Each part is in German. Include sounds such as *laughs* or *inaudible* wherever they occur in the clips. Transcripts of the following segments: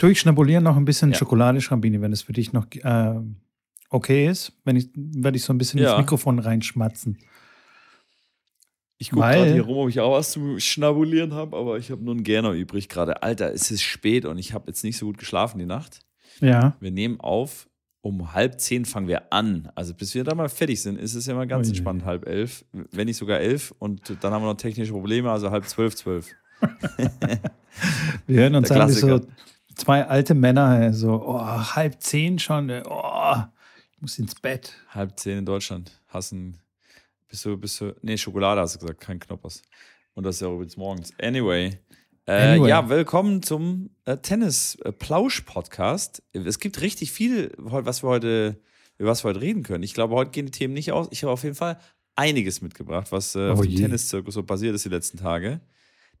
tue ich schnabulieren noch ein bisschen ja. Schokolade-Schrambini, wenn es für dich noch äh, okay ist. Wenn ich, werde ich so ein bisschen ja. ins Mikrofon reinschmatzen. Ich gucke gerade hier rum, ob ich auch was zu schnabulieren habe, aber ich habe nur einen Gerner übrig gerade. Alter, es ist spät und ich habe jetzt nicht so gut geschlafen die Nacht. Ja. Wir nehmen auf um halb zehn fangen wir an. Also bis wir da mal fertig sind, ist es ja mal ganz oh entspannt, halb elf, wenn nicht sogar elf. Und dann haben wir noch technische Probleme, also halb zwölf, zwölf. *laughs* wir hören uns an wie so zwei alte Männer, so oh, halb zehn schon, oh, ich muss ins Bett. Halb zehn in Deutschland, hassen, bist du, bist du, nee, Schokolade hast du gesagt, kein Knoppers. Und das ist ja übrigens morgens. Anyway, äh, anyway. Ja, willkommen zum äh, Tennis-Plausch-Podcast. Es gibt richtig viel, was wir heute, über was wir heute reden können. Ich glaube, heute gehen die Themen nicht aus. Ich habe auf jeden Fall einiges mitgebracht, was äh, oh auf dem Tenniszirkus so passiert ist die letzten Tage.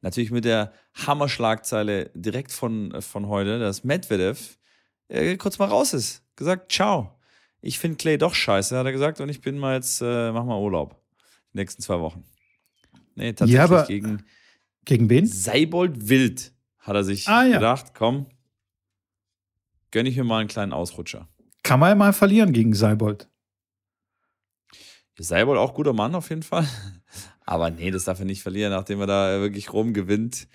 Natürlich mit der Hammerschlagzeile direkt von, von heute, dass Medvedev äh, kurz mal raus ist. Gesagt, ciao. Ich finde Clay doch scheiße, hat er gesagt, und ich bin mal jetzt, äh, mach mal Urlaub. Die nächsten zwei Wochen. Nee, tatsächlich ja, aber gegen gegen wen? Seibold Wild hat er sich ah, ja. gedacht, komm, gönne ich mir mal einen kleinen Ausrutscher. Kann man ja mal verlieren gegen Seibold. Seibold auch guter Mann auf jeden Fall. Aber nee, das darf er nicht verlieren, nachdem er da wirklich rumgewinnt.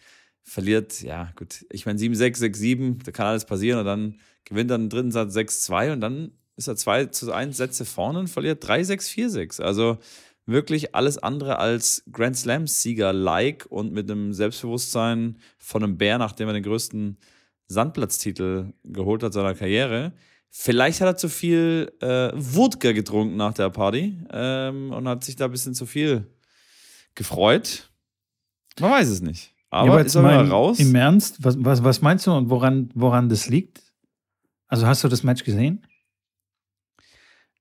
Verliert, ja, gut. Ich meine, 7-6, 6-7, da kann alles passieren. Und dann gewinnt er den dritten Satz 6-2 und dann ist er 2 zu 1 Sätze vorne und verliert 3-6, 4-6. Also wirklich alles andere als Grand Slam-Sieger-like und mit einem Selbstbewusstsein von einem Bär, nachdem er den größten Sandplatztitel geholt hat seiner Karriere. Vielleicht hat er zu viel äh, Wodka getrunken nach der Party ähm, und hat sich da ein bisschen zu viel gefreut. Man weiß es nicht. Aber, ja, aber ist er mal raus. Im Ernst, was, was, was meinst du und woran, woran das liegt? Also hast du das Match gesehen?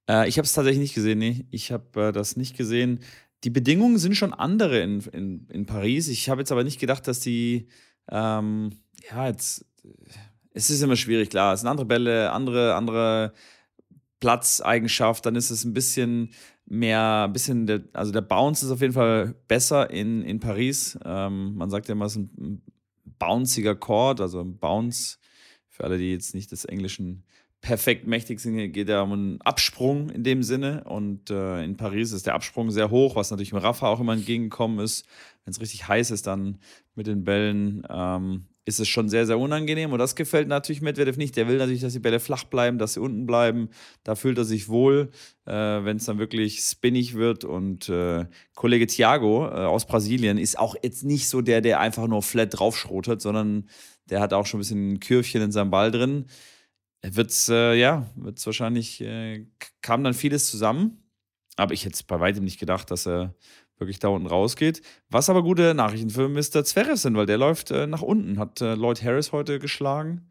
Äh, ich habe es tatsächlich nicht gesehen, nee. Ich habe äh, das nicht gesehen. Die Bedingungen sind schon andere in, in, in Paris. Ich habe jetzt aber nicht gedacht, dass die, ähm, ja, jetzt, es ist immer schwierig, klar. Es sind andere Bälle, andere, andere Platzeigenschaft, dann ist es ein bisschen mehr, ein bisschen, der, also der Bounce ist auf jeden Fall besser in, in Paris. Ähm, man sagt ja immer, es ist ein bounciger Chord, also ein Bounce, für alle, die jetzt nicht des Englischen perfekt mächtig sind, geht ja um einen Absprung in dem Sinne. Und äh, in Paris ist der Absprung sehr hoch, was natürlich im Rafa auch immer entgegengekommen ist. Wenn es richtig heiß ist, dann mit den Bällen ähm, ist es schon sehr, sehr unangenehm. Und das gefällt natürlich Medvedev nicht. Der will natürlich, dass die Bälle flach bleiben, dass sie unten bleiben. Da fühlt er sich wohl, äh, wenn es dann wirklich spinnig wird. Und äh, Kollege Thiago äh, aus Brasilien ist auch jetzt nicht so der, der einfach nur flat draufschrotet, sondern der hat auch schon ein bisschen ein Kürfchen in seinem Ball drin wird's, äh, ja, wird's wahrscheinlich, äh, kam dann vieles zusammen. Aber ich hätte bei weitem nicht gedacht, dass er wirklich da unten rausgeht. Was aber gute Nachrichten für Mr. Zverev sind, weil der läuft äh, nach unten, hat äh, Lloyd Harris heute geschlagen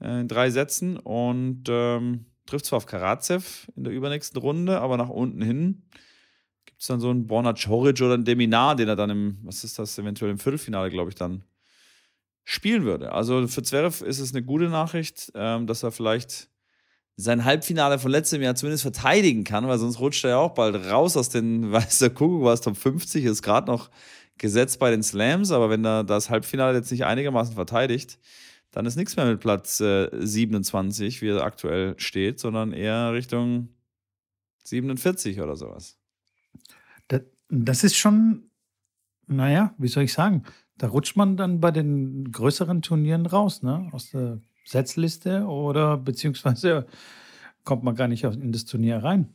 äh, in drei Sätzen und ähm, trifft zwar auf Karatsev in der übernächsten Runde, aber nach unten hin gibt es dann so einen Borna Choric oder einen Deminar, den er dann im, was ist das, eventuell im Viertelfinale, glaube ich, dann spielen würde. Also für Zverev ist es eine gute Nachricht, ähm, dass er vielleicht sein Halbfinale von letztem Jahr zumindest verteidigen kann, weil sonst rutscht er ja auch bald raus aus den, *laughs* weiß der Kuckuck war es Top 50, ist gerade noch gesetzt bei den Slams, aber wenn er das Halbfinale jetzt nicht einigermaßen verteidigt, dann ist nichts mehr mit Platz äh, 27, wie er aktuell steht, sondern eher Richtung 47 oder sowas. Das, das ist schon, naja, wie soll ich sagen, da rutscht man dann bei den größeren Turnieren raus, ne? Aus der Setzliste oder beziehungsweise kommt man gar nicht in das Turnier rein.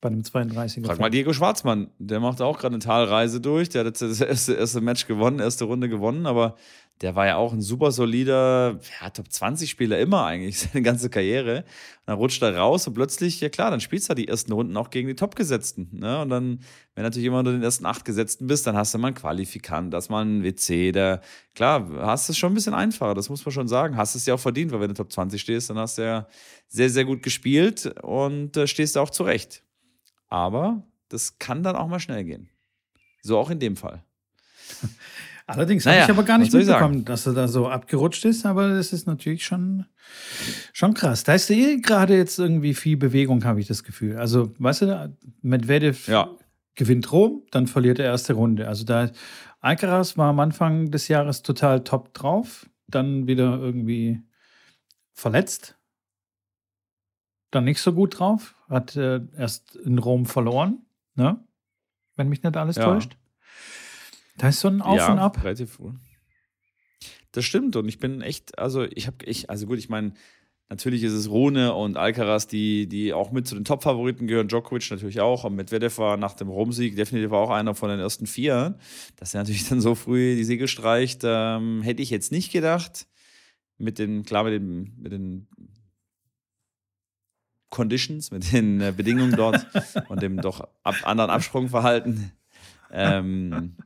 Bei einem 32er. Frag mal Diego Schwarzmann, der macht auch gerade eine Talreise durch. Der hat jetzt das erste, erste Match gewonnen, erste Runde gewonnen, aber der war ja auch ein super solider, ja, Top 20 Spieler immer eigentlich, *laughs* seine ganze Karriere. Und dann rutscht er raus und plötzlich, ja klar, dann spielst du die ersten Runden auch gegen die Topgesetzten. Ne? Und dann, wenn natürlich immer unter den ersten acht Gesetzten bist, dann hast du mal einen Qualifikant, das mal einen WC, der, klar, hast es schon ein bisschen einfacher, das muss man schon sagen. Hast es ja auch verdient, weil wenn du Top 20 stehst, dann hast du ja sehr, sehr gut gespielt und äh, stehst du auch zurecht. Aber das kann dann auch mal schnell gehen. So auch in dem Fall. *laughs* Allerdings naja, habe ich aber gar nicht mitbekommen, dass er da so abgerutscht ist, aber das ist natürlich schon, schon krass. Da ist eh gerade jetzt irgendwie viel Bewegung, habe ich das Gefühl. Also, weißt du, Medvedev ja. gewinnt Rom, dann verliert er erste Runde. Also da Alcaraz war am Anfang des Jahres total top drauf, dann wieder irgendwie verletzt. Dann nicht so gut drauf. Hat äh, erst in Rom verloren, ne? Wenn mich nicht alles ja. täuscht. Da ist so ein Auf ja, und Ab. Relativ. Das stimmt und ich bin echt, also ich habe, ich, also gut, ich meine, natürlich ist es Rune und Alcaraz, die, die auch mit zu den Top-Favoriten gehören, Djokovic natürlich auch, und Medvedev war nach dem Rumsieg definitiv auch einer von den ersten vier. Dass er natürlich *laughs* dann so früh die Siege streicht, ähm, hätte ich jetzt nicht gedacht. Mit den, klar, mit, dem, mit den Conditions, mit den äh, Bedingungen dort *laughs* und dem doch ab, anderen Absprungverhalten. Ähm,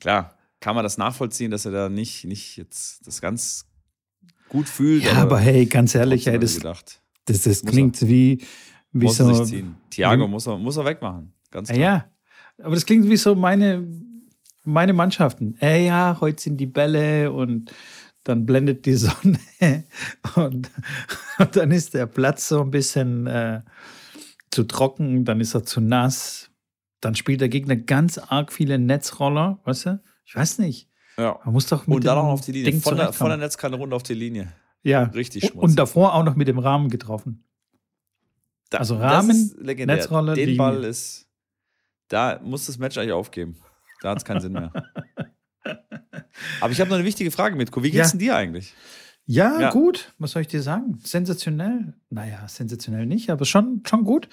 klar, kann man das nachvollziehen, dass er da nicht, nicht jetzt das ganz gut fühlt. Ja, aber, hey, ganz ehrlich, ey, das, das, das klingt er, wie, wie muss so. Ziehen. Thiago muss er, muss er wegmachen. Ganz klar. Ja, aber das klingt wie so meine, meine Mannschaften. Ey, ja, heute sind die Bälle und dann blendet die *laughs* Sonne und, und dann ist der Platz so ein bisschen äh, zu trocken, dann ist er zu nass. Dann spielt der Gegner ganz arg viele Netzroller, weißt du? Ich weiß nicht. Ja. Man muss doch mit Und dann auch auf die Linie. von der, von der Netzkante runter auf die Linie. Ja. Richtig schmutzig. Und davor auch noch mit dem Rahmen getroffen. Da, also Rahmen, Netzroller, Den Linie. Ball ist. Da muss das Match eigentlich aufgeben. Da hat es keinen Sinn mehr. *laughs* Aber ich habe noch eine wichtige Frage, Mitko. Wie geht's ja. denn dir eigentlich? Ja, ja, gut. Was soll ich dir sagen? Sensationell. Naja, sensationell nicht, aber schon, schon gut.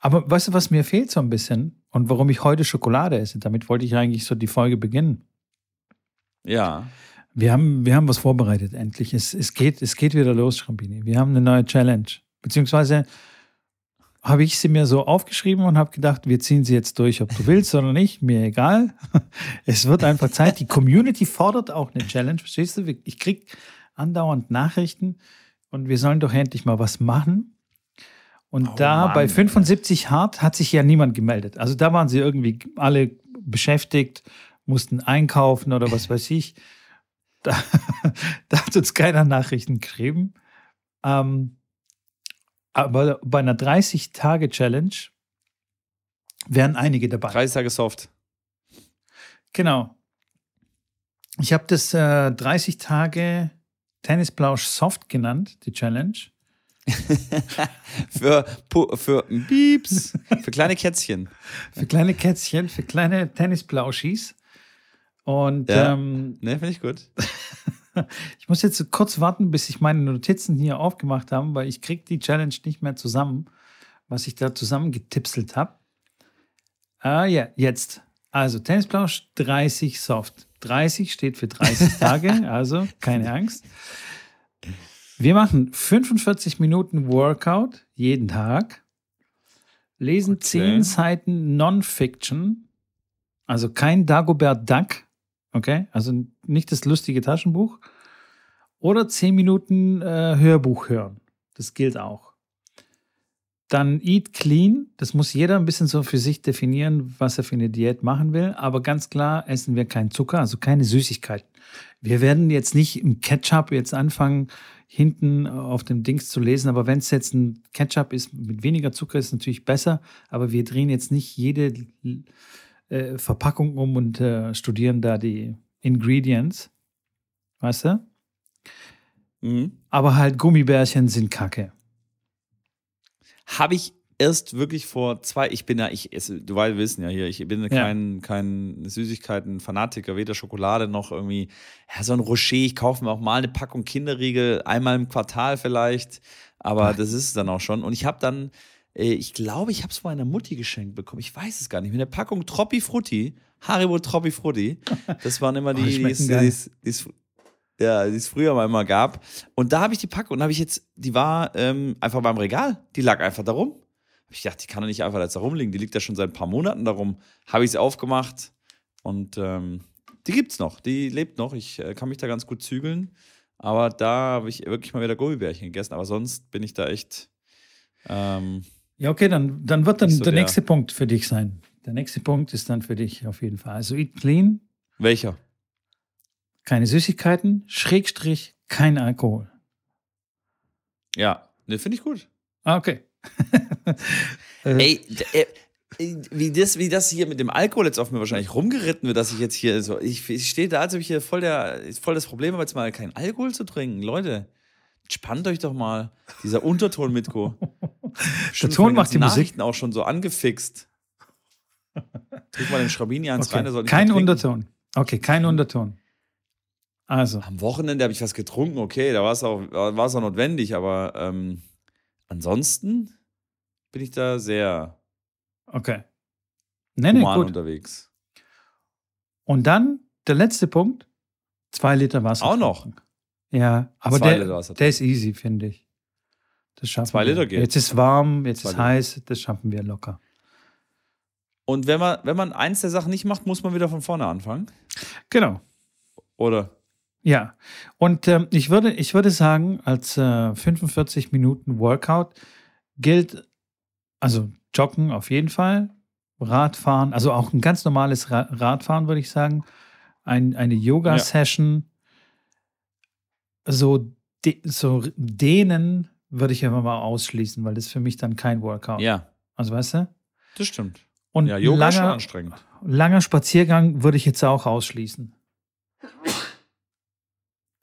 Aber weißt du, was mir fehlt so ein bisschen und warum ich heute Schokolade esse? Damit wollte ich eigentlich so die Folge beginnen. Ja. Wir haben, wir haben was vorbereitet, endlich. Es, es, geht, es geht wieder los, Schrambini. Wir haben eine neue Challenge. Beziehungsweise habe ich sie mir so aufgeschrieben und habe gedacht, wir ziehen sie jetzt durch, ob du willst oder nicht, mir egal. *laughs* Es wird einfach Zeit. Die Community fordert auch eine Challenge, verstehst du? Ich kriege andauernd Nachrichten und wir sollen doch endlich mal was machen. Und oh da Mann, bei 75 Hart hat sich ja niemand gemeldet. Also da waren sie irgendwie alle beschäftigt, mussten einkaufen oder was weiß ich. *laughs* Da, da hat uns keiner Nachrichten geschrieben. Ähm, aber bei einer 30-Tage-Challenge wären einige dabei. 30 Tage Soft. Genau. Ich habe das äh, 30 Tage Tennisplausch Soft genannt, die Challenge. *laughs* für, für Pieps, für kleine Kätzchen. für kleine Kätzchen, für kleine Tennisplauschis. Und ja. ähm, ne, finde ich gut. *laughs* ich muss jetzt kurz warten, bis ich meine Notizen hier aufgemacht habe, weil ich kriege die Challenge nicht mehr zusammen, was ich da zusammengetipselt habe. Ah ja, jetzt. Also Tennisplausch 30 Soft. 30 steht für 30 *laughs* Tage, also keine Angst. Wir machen 45 Minuten Workout jeden Tag, lesen okay. 10 Seiten Non-Fiction, also kein Dagobert Duck, okay, also nicht das lustige Taschenbuch, oder 10 Minuten äh, Hörbuch hören. Das gilt auch. Dann Eat Clean. Das muss jeder ein bisschen so für sich definieren, was er für eine Diät machen will. Aber ganz klar essen wir keinen Zucker, also keine Süßigkeiten. Wir werden jetzt nicht im Ketchup jetzt anfangen, hinten auf dem Dings zu lesen. Aber wenn es jetzt ein Ketchup ist mit weniger Zucker, ist es natürlich besser. Aber wir drehen jetzt nicht jede äh, Verpackung um und äh, studieren da die Ingredients. Weißt du? Mhm. Aber halt Gummibärchen sind Kacke. Habe ich erst wirklich vor zwei, ich bin ja, ich esse, du weißt, wissen ja hier, ich bin ja. kein, kein Süßigkeiten-Fanatiker, weder Schokolade noch irgendwie, ja, so ein Rocher, ich kaufe mir auch mal eine Packung Kinderriegel, einmal im Quartal vielleicht, aber Ach. das ist es dann auch schon. Und ich habe dann, äh, ich glaube, ich habe es von meiner Mutti geschenkt bekommen, ich weiß es gar nicht, mit einer Packung Troppi Frutti, Haribo Troppi Frutti, *laughs* das waren immer die, oh, die, die, die, die ja, die es früher mal immer gab. Und da habe ich die Packung und habe ich jetzt, die war ähm, einfach beim Regal. Die lag einfach da rum. Habe ich gedacht, die kann doch nicht einfach jetzt da rumliegen. Die liegt ja schon seit ein paar Monaten darum. Habe ich sie aufgemacht und ähm, die gibt's noch. Die lebt noch. Ich äh, kann mich da ganz gut zügeln. Aber da habe ich wirklich mal wieder Gummibärchen gegessen. Aber sonst bin ich da echt. Ähm, ja, okay, dann, dann wird dann so der, der nächste Punkt für dich sein. Der nächste Punkt ist dann für dich auf jeden Fall. Also Eat Clean. Welcher? Keine Süßigkeiten, Schrägstrich, kein Alkohol. Ja, ne, finde ich gut. Ah, okay. *laughs* Ey, äh, wie das, wie das hier mit dem Alkohol jetzt auf mir wahrscheinlich rumgeritten wird, dass ich jetzt hier so, ich, ich stehe da, als ob ich hier voll, der, voll das Problem habe, jetzt mal keinen Alkohol zu trinken. Leute, Spannt euch doch mal. Dieser Unterton, Mitko. *laughs* Der Ton macht die Nachrichten Musik. auch schon so angefixt. Drück mal den Schrabini ans okay. rein. kein Unterton. Okay, kein Unterton. Also. Am Wochenende habe ich was getrunken, okay, da war es auch, auch notwendig, aber ähm, ansonsten bin ich da sehr okay. Nee, nee, gut. unterwegs. Und dann der letzte Punkt: zwei Liter Wasser. Auch noch. Ja, aber der, der ist easy, finde ich. Das schaffen Zwei Liter wir. geht. Jetzt ist warm, jetzt Zwei ist Liter. heiß, das schaffen wir locker. Und wenn man, wenn man eins der Sachen nicht macht, muss man wieder von vorne anfangen? Genau. Oder? Ja. Und ähm, ich, würde, ich würde sagen, als äh, 45 Minuten Workout gilt, also Joggen auf jeden Fall, Radfahren, also auch ein ganz normales Ra Radfahren, würde ich sagen, ein, eine Yoga-Session, ja. so, de so dehnen würde ich einfach mal ausschließen, weil das für mich dann kein Workout. Ja. Also weißt du? Das stimmt. Und ja, Yoga langer, ist schon anstrengend. Langer Spaziergang würde ich jetzt auch ausschließen.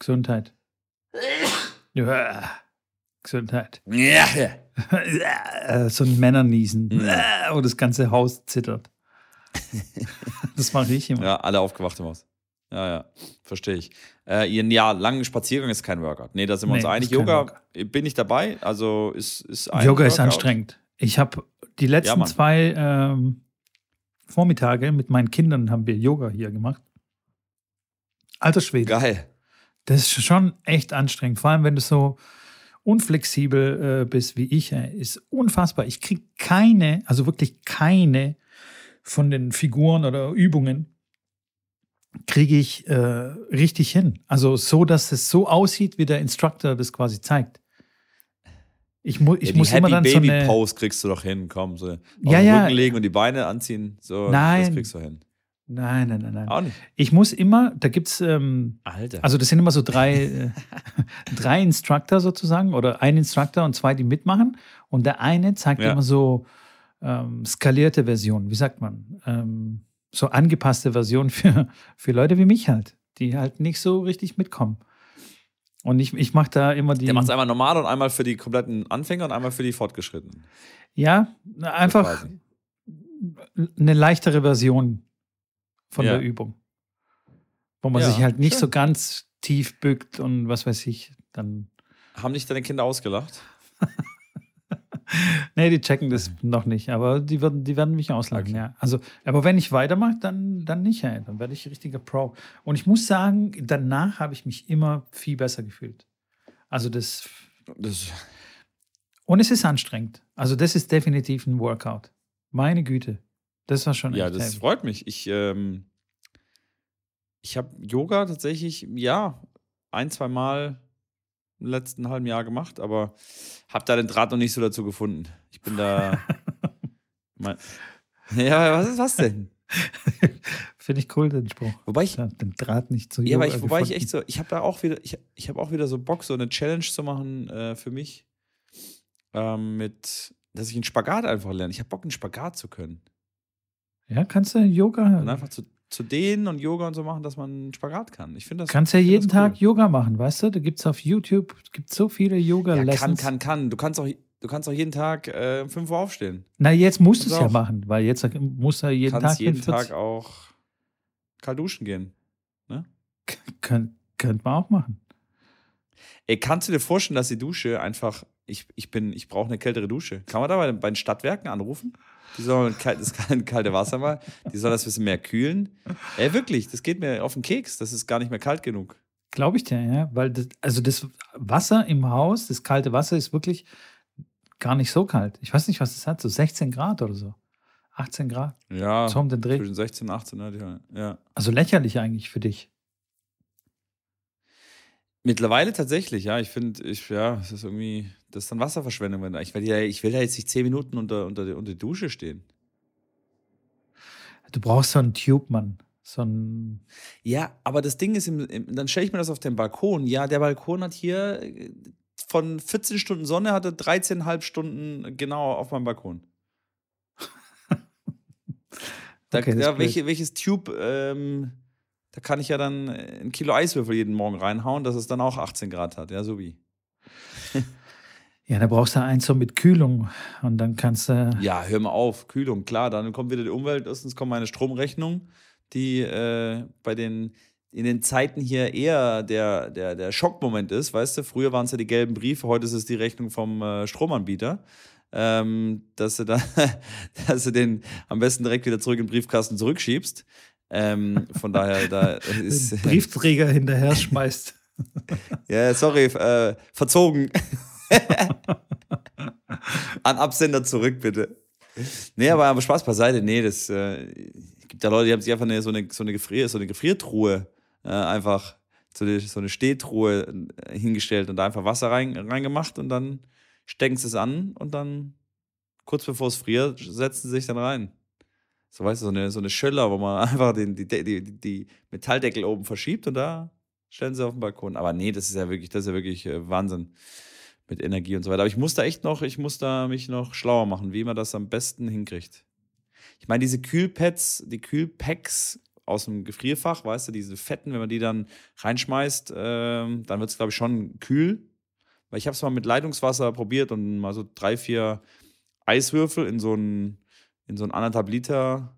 Gesundheit. Ja. Gesundheit. So ein Männerniesen. Und das ganze Haus zittert. das mache ich immer. Ja, alle aufgewacht im Haus. Ja, ja, verstehe ich. Äh, ja, langen Spaziergang ist kein Workout. Nee, da sind wir nee, uns einig. Yoga bin ich dabei. Also ist, ist ein Yoga Workout. ist anstrengend. Ich habe die letzten ja, zwei ähm, Vormittage mit meinen Kindern haben wir Yoga hier gemacht. Alter Schwede. Geil. Das ist schon echt anstrengend. Vor allem, wenn du so unflexibel äh, bist wie ich. Äh, ist unfassbar. Ich kriege keine, also wirklich keine von den Figuren oder Übungen kriege ich äh, richtig hin. Also so, dass es so aussieht, wie der Instructor das quasi zeigt. Ich, mu ich ja, muss immer dann Baby so eine Pose kriegst du doch hin, komm, so auf ja, den ja. Rücken legen und die Beine anziehen, so nein. das kriegst du hin. Nein, nein, nein, nein. Auch nicht. Ich muss immer, da gibt's ähm, Alter. also das sind immer so drei, äh, *laughs* drei Instructor sozusagen oder ein Instructor und zwei, die mitmachen und der eine zeigt ja. immer so ähm, skalierte Versionen, wie sagt man, ähm, so angepasste Versionen für für Leute wie mich halt, die halt nicht so richtig mitkommen. Und ich, ich mache da immer die. Der macht es einmal normal und einmal für die kompletten Anfänger und einmal für die Fortgeschrittenen. Ja, einfach eine leichtere Version von ja. der Übung. Wo man ja, sich halt nicht schön. so ganz tief bückt und was weiß ich, dann. Haben nicht deine Kinder ausgelacht? *laughs* nee, die checken das noch nicht, aber die werden, die werden mich auslachen, okay. ja. Also, aber wenn ich weitermache, dann, dann nicht, ey. dann werde ich richtiger Pro. Und ich muss sagen, danach habe ich mich immer viel besser gefühlt. Also das, das. Und es ist anstrengend. Also, das ist definitiv ein Workout. Meine Güte. Das war schon Ja, das heavy. freut mich. Ich, ähm, ich habe Yoga tatsächlich, ja, ein, zwei Mal im letzten halben Jahr gemacht, aber habe da den Draht noch nicht so dazu gefunden. Ich bin da. *laughs* mein, ja, was ist was denn? *laughs* Finde ich cool, den Spruch. Wobei ich. Ja, den Draht nicht zu Ja, aber ich, wobei ich echt so, ich habe da auch wieder, ich, ich habe auch wieder so Bock, so eine Challenge zu machen äh, für mich. Ähm, mit, dass ich einen Spagat einfach lerne. Ich habe Bock, einen Spagat zu können. Ja, kannst du Yoga. Und einfach zu, zu dehnen und Yoga und so machen, dass man einen Spagat kann. Ich finde das. Kannst ja jeden Tag cool. Yoga machen, weißt du? Da gibt es auf YouTube gibt so viele Yoga-Lessons. Ja, kann, kann, kann. Du kannst auch, du kannst auch jeden Tag äh, um 5 Uhr aufstehen. Na, jetzt musst du es ja machen, weil jetzt muss er jeden kannst Tag. jeden Tag auch kalt duschen gehen. Ne? Könnt, könnte man auch machen. Ey, kannst du dir vorstellen, dass die Dusche einfach. Ich, ich bin, ich brauche eine kältere Dusche. Kann man da bei, bei den Stadtwerken anrufen? Die sollen das kalte Wasser mal, die sollen das ein bisschen mehr kühlen. Ey, wirklich, das geht mir auf den Keks. Das ist gar nicht mehr kalt genug. Glaube ich dir, ja. Weil das, also das Wasser im Haus, das kalte Wasser ist wirklich gar nicht so kalt. Ich weiß nicht, was das hat, so 16 Grad oder so. 18 Grad. Ja, so um den Dreh. zwischen 16 und 18, ja. Also lächerlich eigentlich für dich. Mittlerweile tatsächlich, ja. Ich finde, ich, ja, es ist irgendwie, das ist dann Wasserverschwendung. Wenn, ich, will ja, ich will ja jetzt nicht zehn Minuten unter, unter, unter der Dusche stehen. Du brauchst so einen Tube, Mann. So ein ja, aber das Ding ist, im, im, dann stelle ich mir das auf den Balkon. Ja, der Balkon hat hier von 14 Stunden Sonne, hatte 13,5 Stunden genau auf meinem Balkon. *laughs* da, okay, ja, welche, welches Tube ähm, da kann ich ja dann ein Kilo Eiswürfel jeden Morgen reinhauen, dass es dann auch 18 Grad hat, ja, so wie. *laughs* Ja, da brauchst du eins so mit Kühlung und dann kannst du. Ja, hör mal auf, Kühlung, klar, dann kommt wieder die Umwelt, erstens kommt meine Stromrechnung, die äh, bei den in den Zeiten hier eher der, der, der Schockmoment ist, weißt du, früher waren es ja die gelben Briefe, heute ist es die Rechnung vom äh, Stromanbieter. Ähm, dass du da, *laughs* dass du den am besten direkt wieder zurück in den Briefkasten zurückschiebst. Ähm, von daher, da *laughs* ist. Briefträger hinterher schmeißt. *laughs* ja, sorry, äh, verzogen. *laughs* An Absender zurück, bitte. Nee, aber, aber Spaß beiseite. Nee, das äh, gibt ja Leute, die haben sich einfach eine, so, eine, so, eine Gefrier, so eine Gefriertruhe äh, einfach so eine, so eine Stehtruhe äh, hingestellt und da einfach Wasser rein, reingemacht und dann stecken sie es an und dann kurz bevor es friert, setzen sie sich dann rein. So weißt du, so eine, so eine Schöller, wo man *laughs* einfach den, die, die, die Metalldeckel oben verschiebt und da stellen sie auf den Balkon. Aber nee, das ist ja wirklich, das ist ja wirklich äh, Wahnsinn mit Energie und so weiter. Aber ich muss da echt noch, ich muss da mich noch schlauer machen, wie man das am besten hinkriegt. Ich meine, diese Kühlpads, die Kühlpacks aus dem Gefrierfach, weißt du, diese fetten, wenn man die dann reinschmeißt, äh, dann wird es, glaube ich, schon kühl. Weil ich habe es mal mit Leitungswasser probiert und mal so drei, vier Eiswürfel in so ein, in so ein anderthalb Liter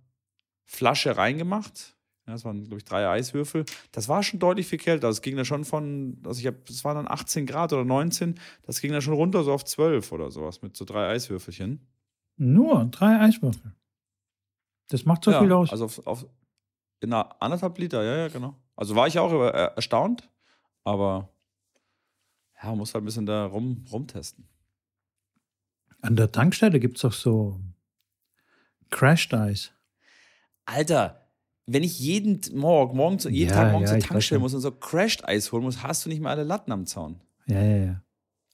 Flasche reingemacht. Ja, das waren, glaube ich, drei Eiswürfel. Das war schon deutlich viel kälter. Das ging da schon von, also ich habe, das waren dann 18 Grad oder 19. Das ging da schon runter so auf 12 oder sowas mit so drei Eiswürfelchen. Nur drei Eiswürfel. Das macht so ja, viel aus. Also auf, auf in einer anderthalb Liter, ja, ja, genau. Also war ich auch über, äh, erstaunt, aber ja, man muss halt ein bisschen da rum, rumtesten. An der Tankstelle gibt es doch so Crashed Eis. Alter, wenn ich jeden Morgen, morgen zu, jeden ja, Tag morgen ja, zur Tankstelle muss und so Crashed Eis holen muss, hast du nicht mehr alle Latten am Zaun. Ja, ja, ja.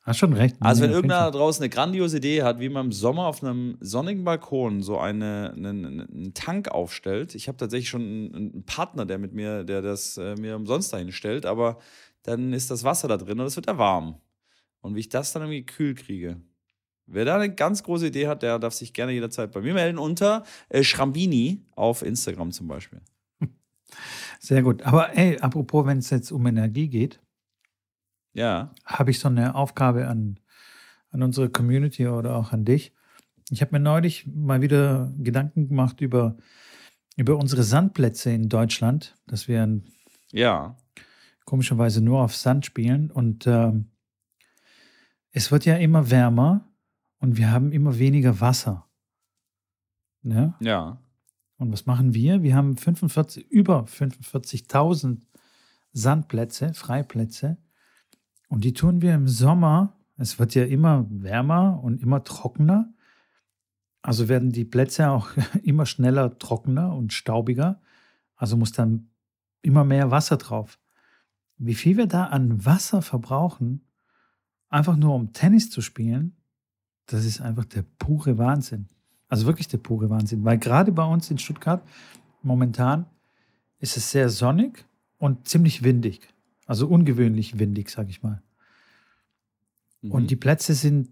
Hast schon recht. Also, wenn irgendeiner da draußen eine grandiose Idee hat, wie man im Sommer auf einem sonnigen Balkon so eine, einen, einen Tank aufstellt. Ich habe tatsächlich schon einen, Partner, der mit mir, der das äh, mir umsonst dahin stellt, aber dann ist das Wasser da drin und es wird ja warm. Und wie ich das dann irgendwie kühl kriege. Wer da eine ganz große Idee hat, der darf sich gerne jederzeit bei mir melden unter äh, Schrambini auf Instagram zum Beispiel. *laughs* Sehr gut. Aber ey, apropos, wenn es jetzt um Energie geht, ja. habe ich so eine Aufgabe an, an unsere Community oder auch an dich. Ich habe mir neulich mal wieder Gedanken gemacht über, über unsere Sandplätze in Deutschland, dass wir ja. komischerweise nur auf Sand spielen. Und äh, es wird ja immer wärmer und wir haben immer weniger Wasser. Ne? Ja. Und was machen wir? Wir haben 45, über 45.000 Sandplätze, Freiplätze. Und die tun wir im Sommer. Es wird ja immer wärmer und immer trockener. Also werden die Plätze auch *laughs* immer schneller trockener und staubiger. Also muss dann immer mehr Wasser drauf. Wie viel wir da an Wasser verbrauchen, einfach nur um Tennis zu spielen, das ist einfach der pure Wahnsinn. Also wirklich der pure Wahnsinn. Weil gerade bei uns in Stuttgart momentan ist es sehr sonnig und ziemlich windig. Also ungewöhnlich windig, sag ich mal. Mhm. Und die Plätze sind,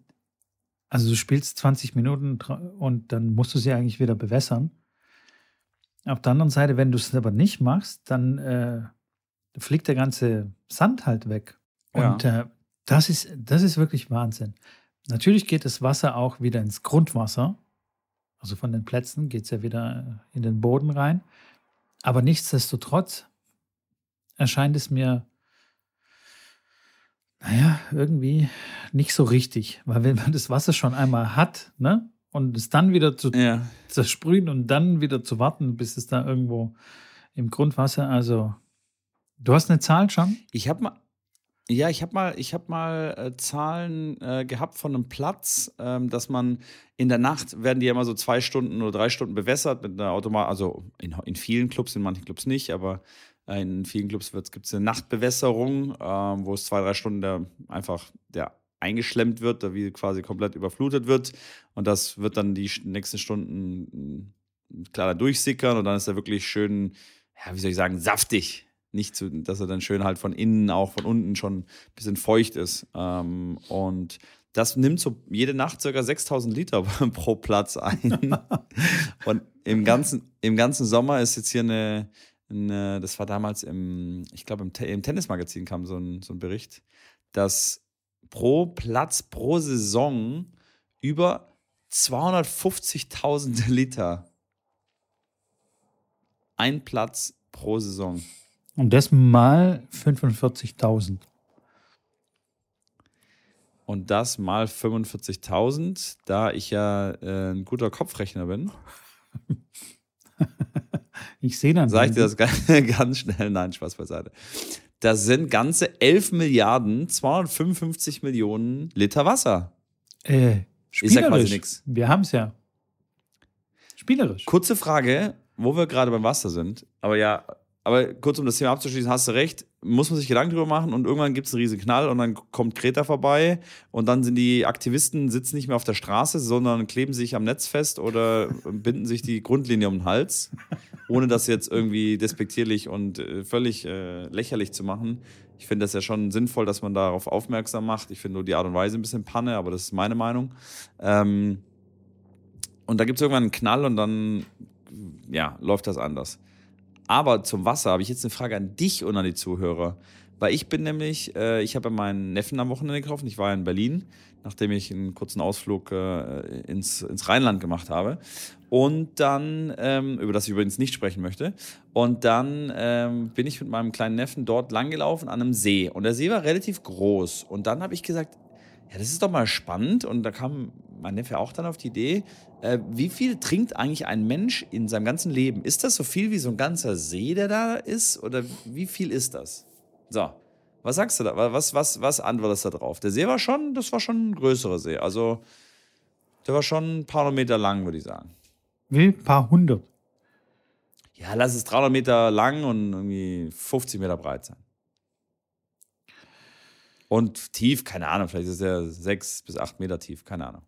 also du spielst 20 Minuten und dann musst du sie eigentlich wieder bewässern. Auf der anderen Seite, wenn du es aber nicht machst, dann äh, fliegt der ganze Sand halt weg. Und ja. äh, das, ist, das ist wirklich Wahnsinn. Natürlich geht das Wasser auch wieder ins Grundwasser. Also von den Plätzen geht es ja wieder in den Boden rein. Aber nichtsdestotrotz erscheint es mir naja, irgendwie nicht so richtig. Weil wenn man das Wasser schon einmal hat, ne? Und es dann wieder zu ja. zersprühen und dann wieder zu warten, bis es da irgendwo im Grundwasser, also du hast eine Zahl schon? Ich habe mal, ja, ich habe mal, ich habe mal äh, Zahlen äh, gehabt von einem Platz, ähm, dass man in der Nacht werden die immer so zwei Stunden oder drei Stunden bewässert mit einer Automat, also in, in vielen Clubs, in manchen Clubs nicht, aber in vielen Clubs gibt es eine Nachtbewässerung, ähm, wo es zwei, drei Stunden der, einfach der eingeschlemmt wird, da wie quasi komplett überflutet wird. Und das wird dann die nächsten Stunden mm, klar durchsickern und dann ist er wirklich schön, ja, wie soll ich sagen, saftig. Nicht zu, dass er dann schön halt von innen, auch von unten schon ein bisschen feucht ist. Ähm, und das nimmt so jede Nacht ca. 6000 Liter *laughs* pro Platz ein. *laughs* und im ganzen, im ganzen Sommer ist jetzt hier eine, eine, das war damals im, ich glaube, im, im Tennismagazin kam so ein, so ein Bericht, dass pro Platz pro Saison über 250.000 Liter. Ein Platz pro Saison. Und das mal 45.000. Und das mal 45.000, da ich ja äh, ein guter Kopfrechner bin. *laughs* ich sehe dann. Sag ich dir das *laughs* ganz schnell? Nein, Spaß beiseite. Das sind ganze 11 Milliarden 255 Millionen Liter Wasser. Äh, Ist ja quasi nichts. Wir haben es ja. Spielerisch. Kurze Frage, wo wir gerade beim Wasser sind. Aber ja, aber kurz um das Thema abzuschließen, hast du recht, muss man sich Gedanken drüber machen und irgendwann gibt es einen riesen Knall und dann kommt Kreta vorbei und dann sind die Aktivisten sitzen nicht mehr auf der Straße, sondern kleben sich am Netz fest oder binden sich die Grundlinie um den Hals, ohne das jetzt irgendwie despektierlich und äh, völlig äh, lächerlich zu machen. Ich finde das ja schon sinnvoll, dass man darauf aufmerksam macht. Ich finde nur die Art und Weise ein bisschen Panne, aber das ist meine Meinung. Ähm, und da gibt es irgendwann einen Knall und dann ja, läuft das anders. Aber zum Wasser habe ich jetzt eine Frage an dich und an die Zuhörer. Weil ich bin nämlich, äh, ich habe meinen Neffen am Wochenende getroffen. Ich war in Berlin, nachdem ich einen kurzen Ausflug äh, ins, ins Rheinland gemacht habe. Und dann, ähm, über das ich übrigens nicht sprechen möchte. Und dann ähm, bin ich mit meinem kleinen Neffen dort langgelaufen an einem See. Und der See war relativ groß. Und dann habe ich gesagt, ja, das ist doch mal spannend. Und da kam mein Neffe auch dann auf die Idee, äh, wie viel trinkt eigentlich ein Mensch in seinem ganzen Leben? Ist das so viel wie so ein ganzer See, der da ist? Oder wie viel ist das? So, was sagst du da? Was, was, was antwortest du da drauf? Der See war schon, das war schon ein größerer See. Also, der war schon ein paar hundert Meter lang, würde ich sagen. Wie? Ein paar hundert? Ja, lass es 300 Meter lang und irgendwie 50 Meter breit sein. Und tief, keine Ahnung, vielleicht ist er sechs bis acht Meter tief, keine Ahnung.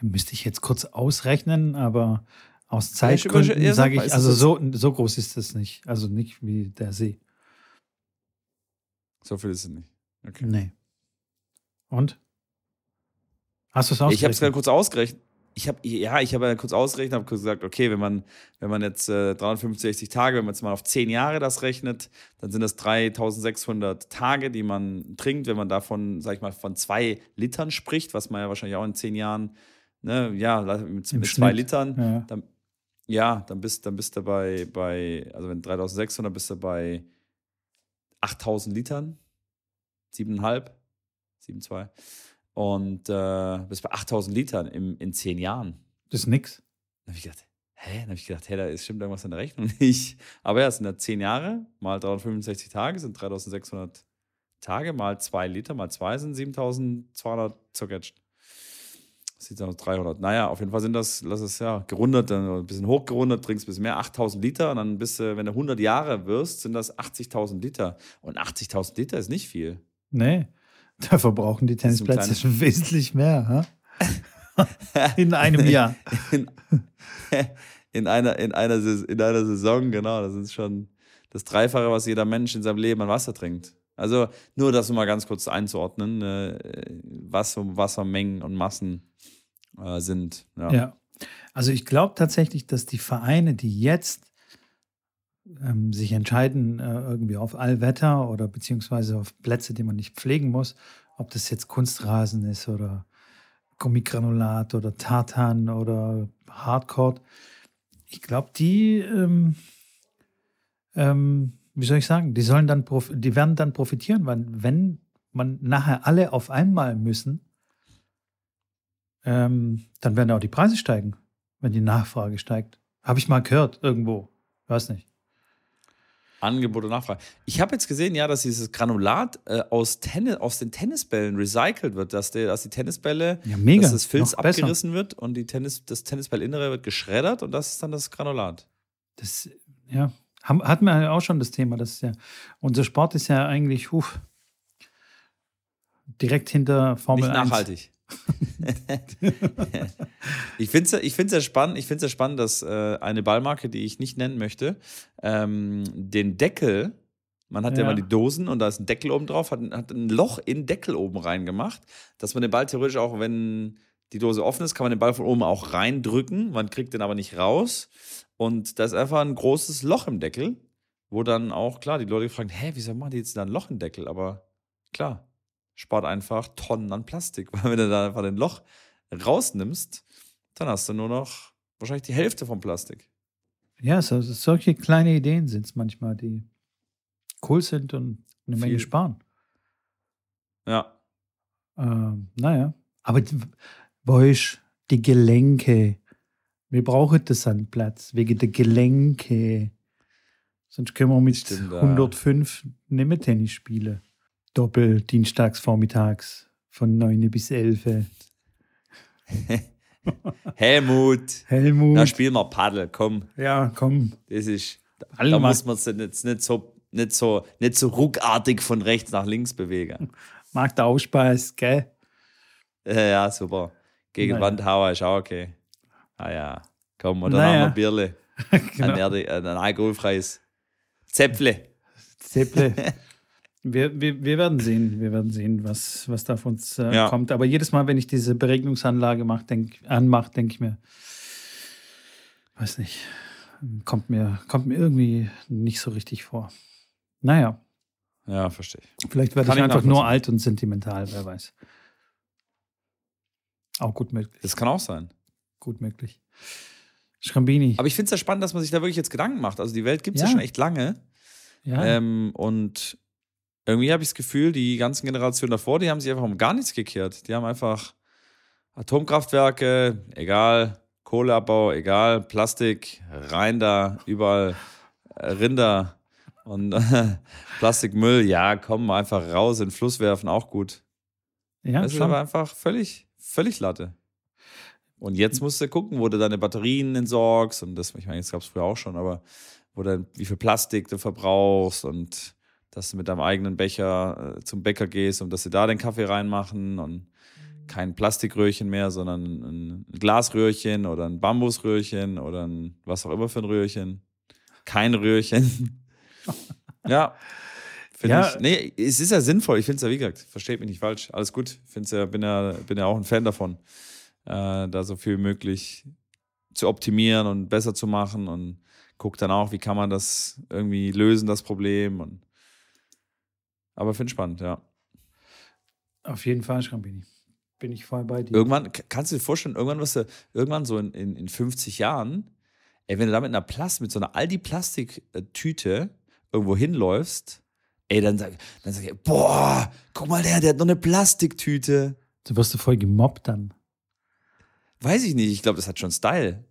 Müsste ich jetzt kurz ausrechnen, aber aus Zeitgründen ja, sage ich, also so, so groß ist das nicht. Also nicht wie der See. So viel ist es nicht. Okay. Nee. Und? Hast du es ausgerechnet? Ich habe es gerade kurz ausgerechnet. Ich habe ja, ich habe kurz ausgerechnet, habe gesagt, okay, wenn man wenn man jetzt äh, 365 Tage, wenn man jetzt mal auf 10 Jahre das rechnet, dann sind das 3600 Tage, die man trinkt, wenn man davon, sag ich mal, von zwei Litern spricht, was man ja wahrscheinlich auch in 10 Jahren ne, ja, mit, mit zwei Litern, ja. Dann, ja, dann bist, dann bist du bei, bei, also wenn 3600, bist du bei 8000 Litern, 7,5, 7,2 und äh, bist bei 8000 Litern im, in 10 Jahren. Das ist nix. Dann habe ich gedacht, hä? Dann habe ich gedacht, hä, da ist, stimmt irgendwas in der Rechnung *laughs* nicht. Aber ja, es sind ja 10 Jahre, mal 365 Tage, sind 3600 Tage, mal 2 Liter, mal 2 sind 7200 zerquetscht sieht aus 300. Naja, auf jeden Fall sind das, lass es ja, gerundet, dann ein bisschen hochgerundet, trinkst ein bisschen mehr, 8000 Liter und dann bist du, wenn du 100 Jahre wirst, sind das 80.000 Liter. Und 80.000 Liter ist nicht viel. Nee, *laughs* da verbrauchen die Tennisplätze schon wesentlich mehr. Ha? *laughs* in einem Jahr. In, *laughs* in, einer, in, einer, in einer Saison, genau, das ist schon das Dreifache, was jeder Mensch in seinem Leben an Wasser trinkt. Also nur das mal ganz kurz einzuordnen, äh, was Wassermengen und Massen äh, sind. Ja. ja. Also ich glaube tatsächlich, dass die Vereine, die jetzt ähm, sich entscheiden, äh, irgendwie auf Allwetter oder beziehungsweise auf Plätze, die man nicht pflegen muss, ob das jetzt Kunstrasen ist oder Gummigranulat oder Tartan oder Hardcore, ich glaube, die ähm, ähm, wie soll ich sagen, die sollen dann, die werden dann profitieren, weil wenn man nachher alle auf einmal müssen, ähm, dann werden auch die Preise steigen, wenn die Nachfrage steigt. Habe ich mal gehört irgendwo, weiß nicht. Angebot und Nachfrage. Ich habe jetzt gesehen, ja, dass dieses Granulat äh, aus, Tennis, aus den Tennisbällen recycelt wird, dass, der, dass die Tennisbälle, ja, mega. dass das Filz Noch abgerissen besser. wird und die Tennis, das Tennisballinnere wird geschreddert und das ist dann das Granulat. Das, ja, hatten wir auch schon das Thema, dass ja, unser Sport ist ja eigentlich huf, direkt hinter Formel Nicht 1. *laughs* ich finde es ich find's ja spannend, ich ja spannend, dass äh, eine Ballmarke, die ich nicht nennen möchte, ähm, den Deckel, man hat ja. ja mal die Dosen und da ist ein Deckel oben drauf, hat, hat ein Loch in den Deckel oben reingemacht, dass man den Ball theoretisch auch, wenn die Dose offen ist, kann man den Ball von oben auch reindrücken, man kriegt den aber nicht raus. Und da ist einfach ein großes Loch im Deckel, wo dann auch, klar, die Leute fragen, hä, wieso machen die jetzt da ein Loch im Deckel? Aber klar, spart einfach Tonnen an Plastik. *laughs* Weil wenn du da einfach den Loch rausnimmst, dann hast du nur noch wahrscheinlich die Hälfte vom Plastik. Ja, so, solche kleine Ideen sind es manchmal, die cool sind und eine Menge Viel. sparen. Ja. Ähm, naja, aber weißt die Gelenke. Wir brauchen das Sandplatz wegen der Gelenke. Sonst können wir mit Stimmt, 105 nicht mehr Tennis spielen. Doppel, dienstags, vormittags, von 9 bis 11. *laughs* Helmut. Helmut. Da spielen wir Paddel, komm. Ja, komm. Das ist, Alle da muss man sich jetzt nicht so, nicht, so, nicht so ruckartig von rechts nach links bewegen. *laughs* Mag der Ausspaß, gell? Ja, ja, super. Gegen naja. Wand hauen ist auch okay. Ah ja, komm, oder naja. noch *laughs* ein Bierle. genau. ein, ein alkoholfreies Zäpfle. Zäpfle. Wir, wir, wir werden sehen, wir werden sehen, was, was da auf uns äh, ja. kommt. Aber jedes Mal, wenn ich diese Beregnungsanlage mach, denk, anmache, denke ich mir, weiß nicht, kommt mir, kommt mir irgendwie nicht so richtig vor. Naja. Ja, verstehe ich. Vielleicht werde ich einfach nur alt und sentimental, wer weiß. Auch gut möglich. Das kann auch sein. Gut möglich. Schrambini. Aber ich finde es ja spannend, dass man sich da wirklich jetzt Gedanken macht. Also die Welt gibt es ja. ja. schon echt lange. Ja. Ähm, und irgendwie habe ich das Gefühl, die ganzen Generationen davor, die haben sich einfach um gar nichts gekehrt. Die haben einfach Atomkraftwerke, egal, Kohleabbau, egal, Plastik, rein da, überall äh, Rinder und *laughs* Plastikmüll, ja, komm, einfach raus in den Fluss werfen, auch gut. Ja, das ist aber einfach völlig, völlig Latte. Und jetzt musst du gucken, wo du deine Batterien entsorgst und das, ich meine, das gab es früher auch schon, aber wo dann, wie viel Plastik du verbrauchst und dass du mit deinem eigenen Becher äh, zum Bäcker gehst und dass sie da den Kaffee reinmachen und kein Plastikröhrchen mehr, sondern ein Glasröhrchen oder ein Bambusröhrchen oder ein was auch immer für ein Röhrchen. Kein Röhrchen. *laughs* ja. Ja. Ich, nee, es ist ja sinnvoll. Ich finde es ja, wie gesagt, versteht mich nicht falsch. Alles gut. Find's ja, bin, ja, bin ja auch ein Fan davon, äh, da so viel möglich zu optimieren und besser zu machen und guck dann auch, wie kann man das irgendwie lösen, das Problem. Und aber finde spannend, ja. Auf jeden Fall, Schrambini. Bin ich voll bei dir. Irgendwann, kannst du dir vorstellen, irgendwann, was du, irgendwann so in, in, in 50 Jahren, ey, wenn du da mit einer Plast, mit so einer Aldi-Plastiktüte irgendwo hinläufst, ey, dann sag, dann sag ich, boah, guck mal, der, der hat noch eine Plastiktüte. Du wirst du voll gemobbt dann. Weiß ich nicht, ich glaube, das hat schon Style.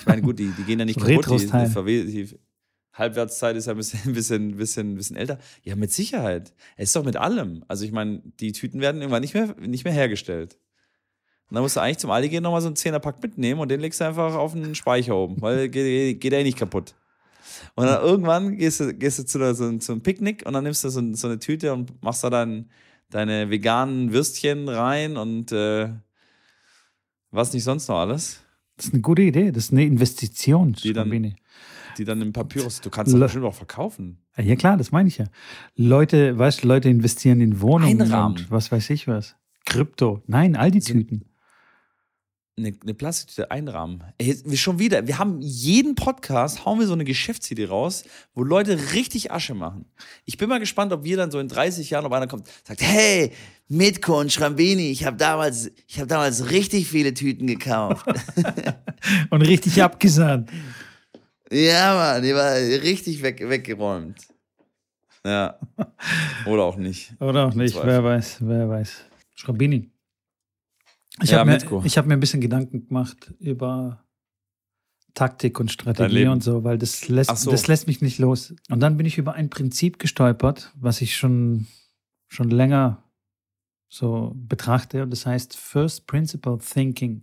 Ich meine, gut, die, die gehen ja nicht kaputt, die, die, die, Halbwertszeit ist ja ein bisschen, *laughs* bisschen, bisschen, bisschen älter. Ja, mit Sicherheit. Es ist doch mit allem. Also ich meine, die Tüten werden irgendwann nicht mehr, nicht mehr hergestellt. Und dann musst du eigentlich zum Aldi gehen nochmal so einen Zehnerpack mitnehmen und den legst du einfach auf den Speicher oben, weil *laughs* geht, geht er eh nicht kaputt. Und dann irgendwann gehst du, gehst du zu, der, so, zu einem Picknick und dann nimmst du so, so eine Tüte und machst da dann deine veganen Würstchen rein und äh, was nicht sonst noch alles. Das ist eine gute Idee. Das ist eine Investition. Die dann, die dann im Papyrus, du kannst das bestimmt auch verkaufen. Ja, klar, das meine ich ja. Leute, weißt du, Leute investieren in Wohnungen Einrahmen. und was weiß ich was. Krypto. Nein, all die Tüten. Eine, eine Plastiktüte einrahmen. Ey, wir schon wieder, wir haben jeden Podcast, hauen wir so eine Geschäftsidee raus, wo Leute richtig Asche machen. Ich bin mal gespannt, ob wir dann so in 30 Jahren, ob einer kommt, sagt, hey, Mitko und Schrambini, ich habe damals, ich habe damals richtig viele Tüten gekauft. *laughs* und richtig abgesandt. *laughs* Ja, Mann, die war richtig weg, weggeräumt. Ja. Oder auch nicht. Oder auch nicht, wer weiß, wer weiß. Schrabini. Ich ja, habe mir, hab mir ein bisschen Gedanken gemacht über Taktik und Strategie und so, weil das lässt, so. das lässt mich nicht los. Und dann bin ich über ein Prinzip gestolpert, was ich schon, schon länger so betrachte. Und das heißt First Principle Thinking.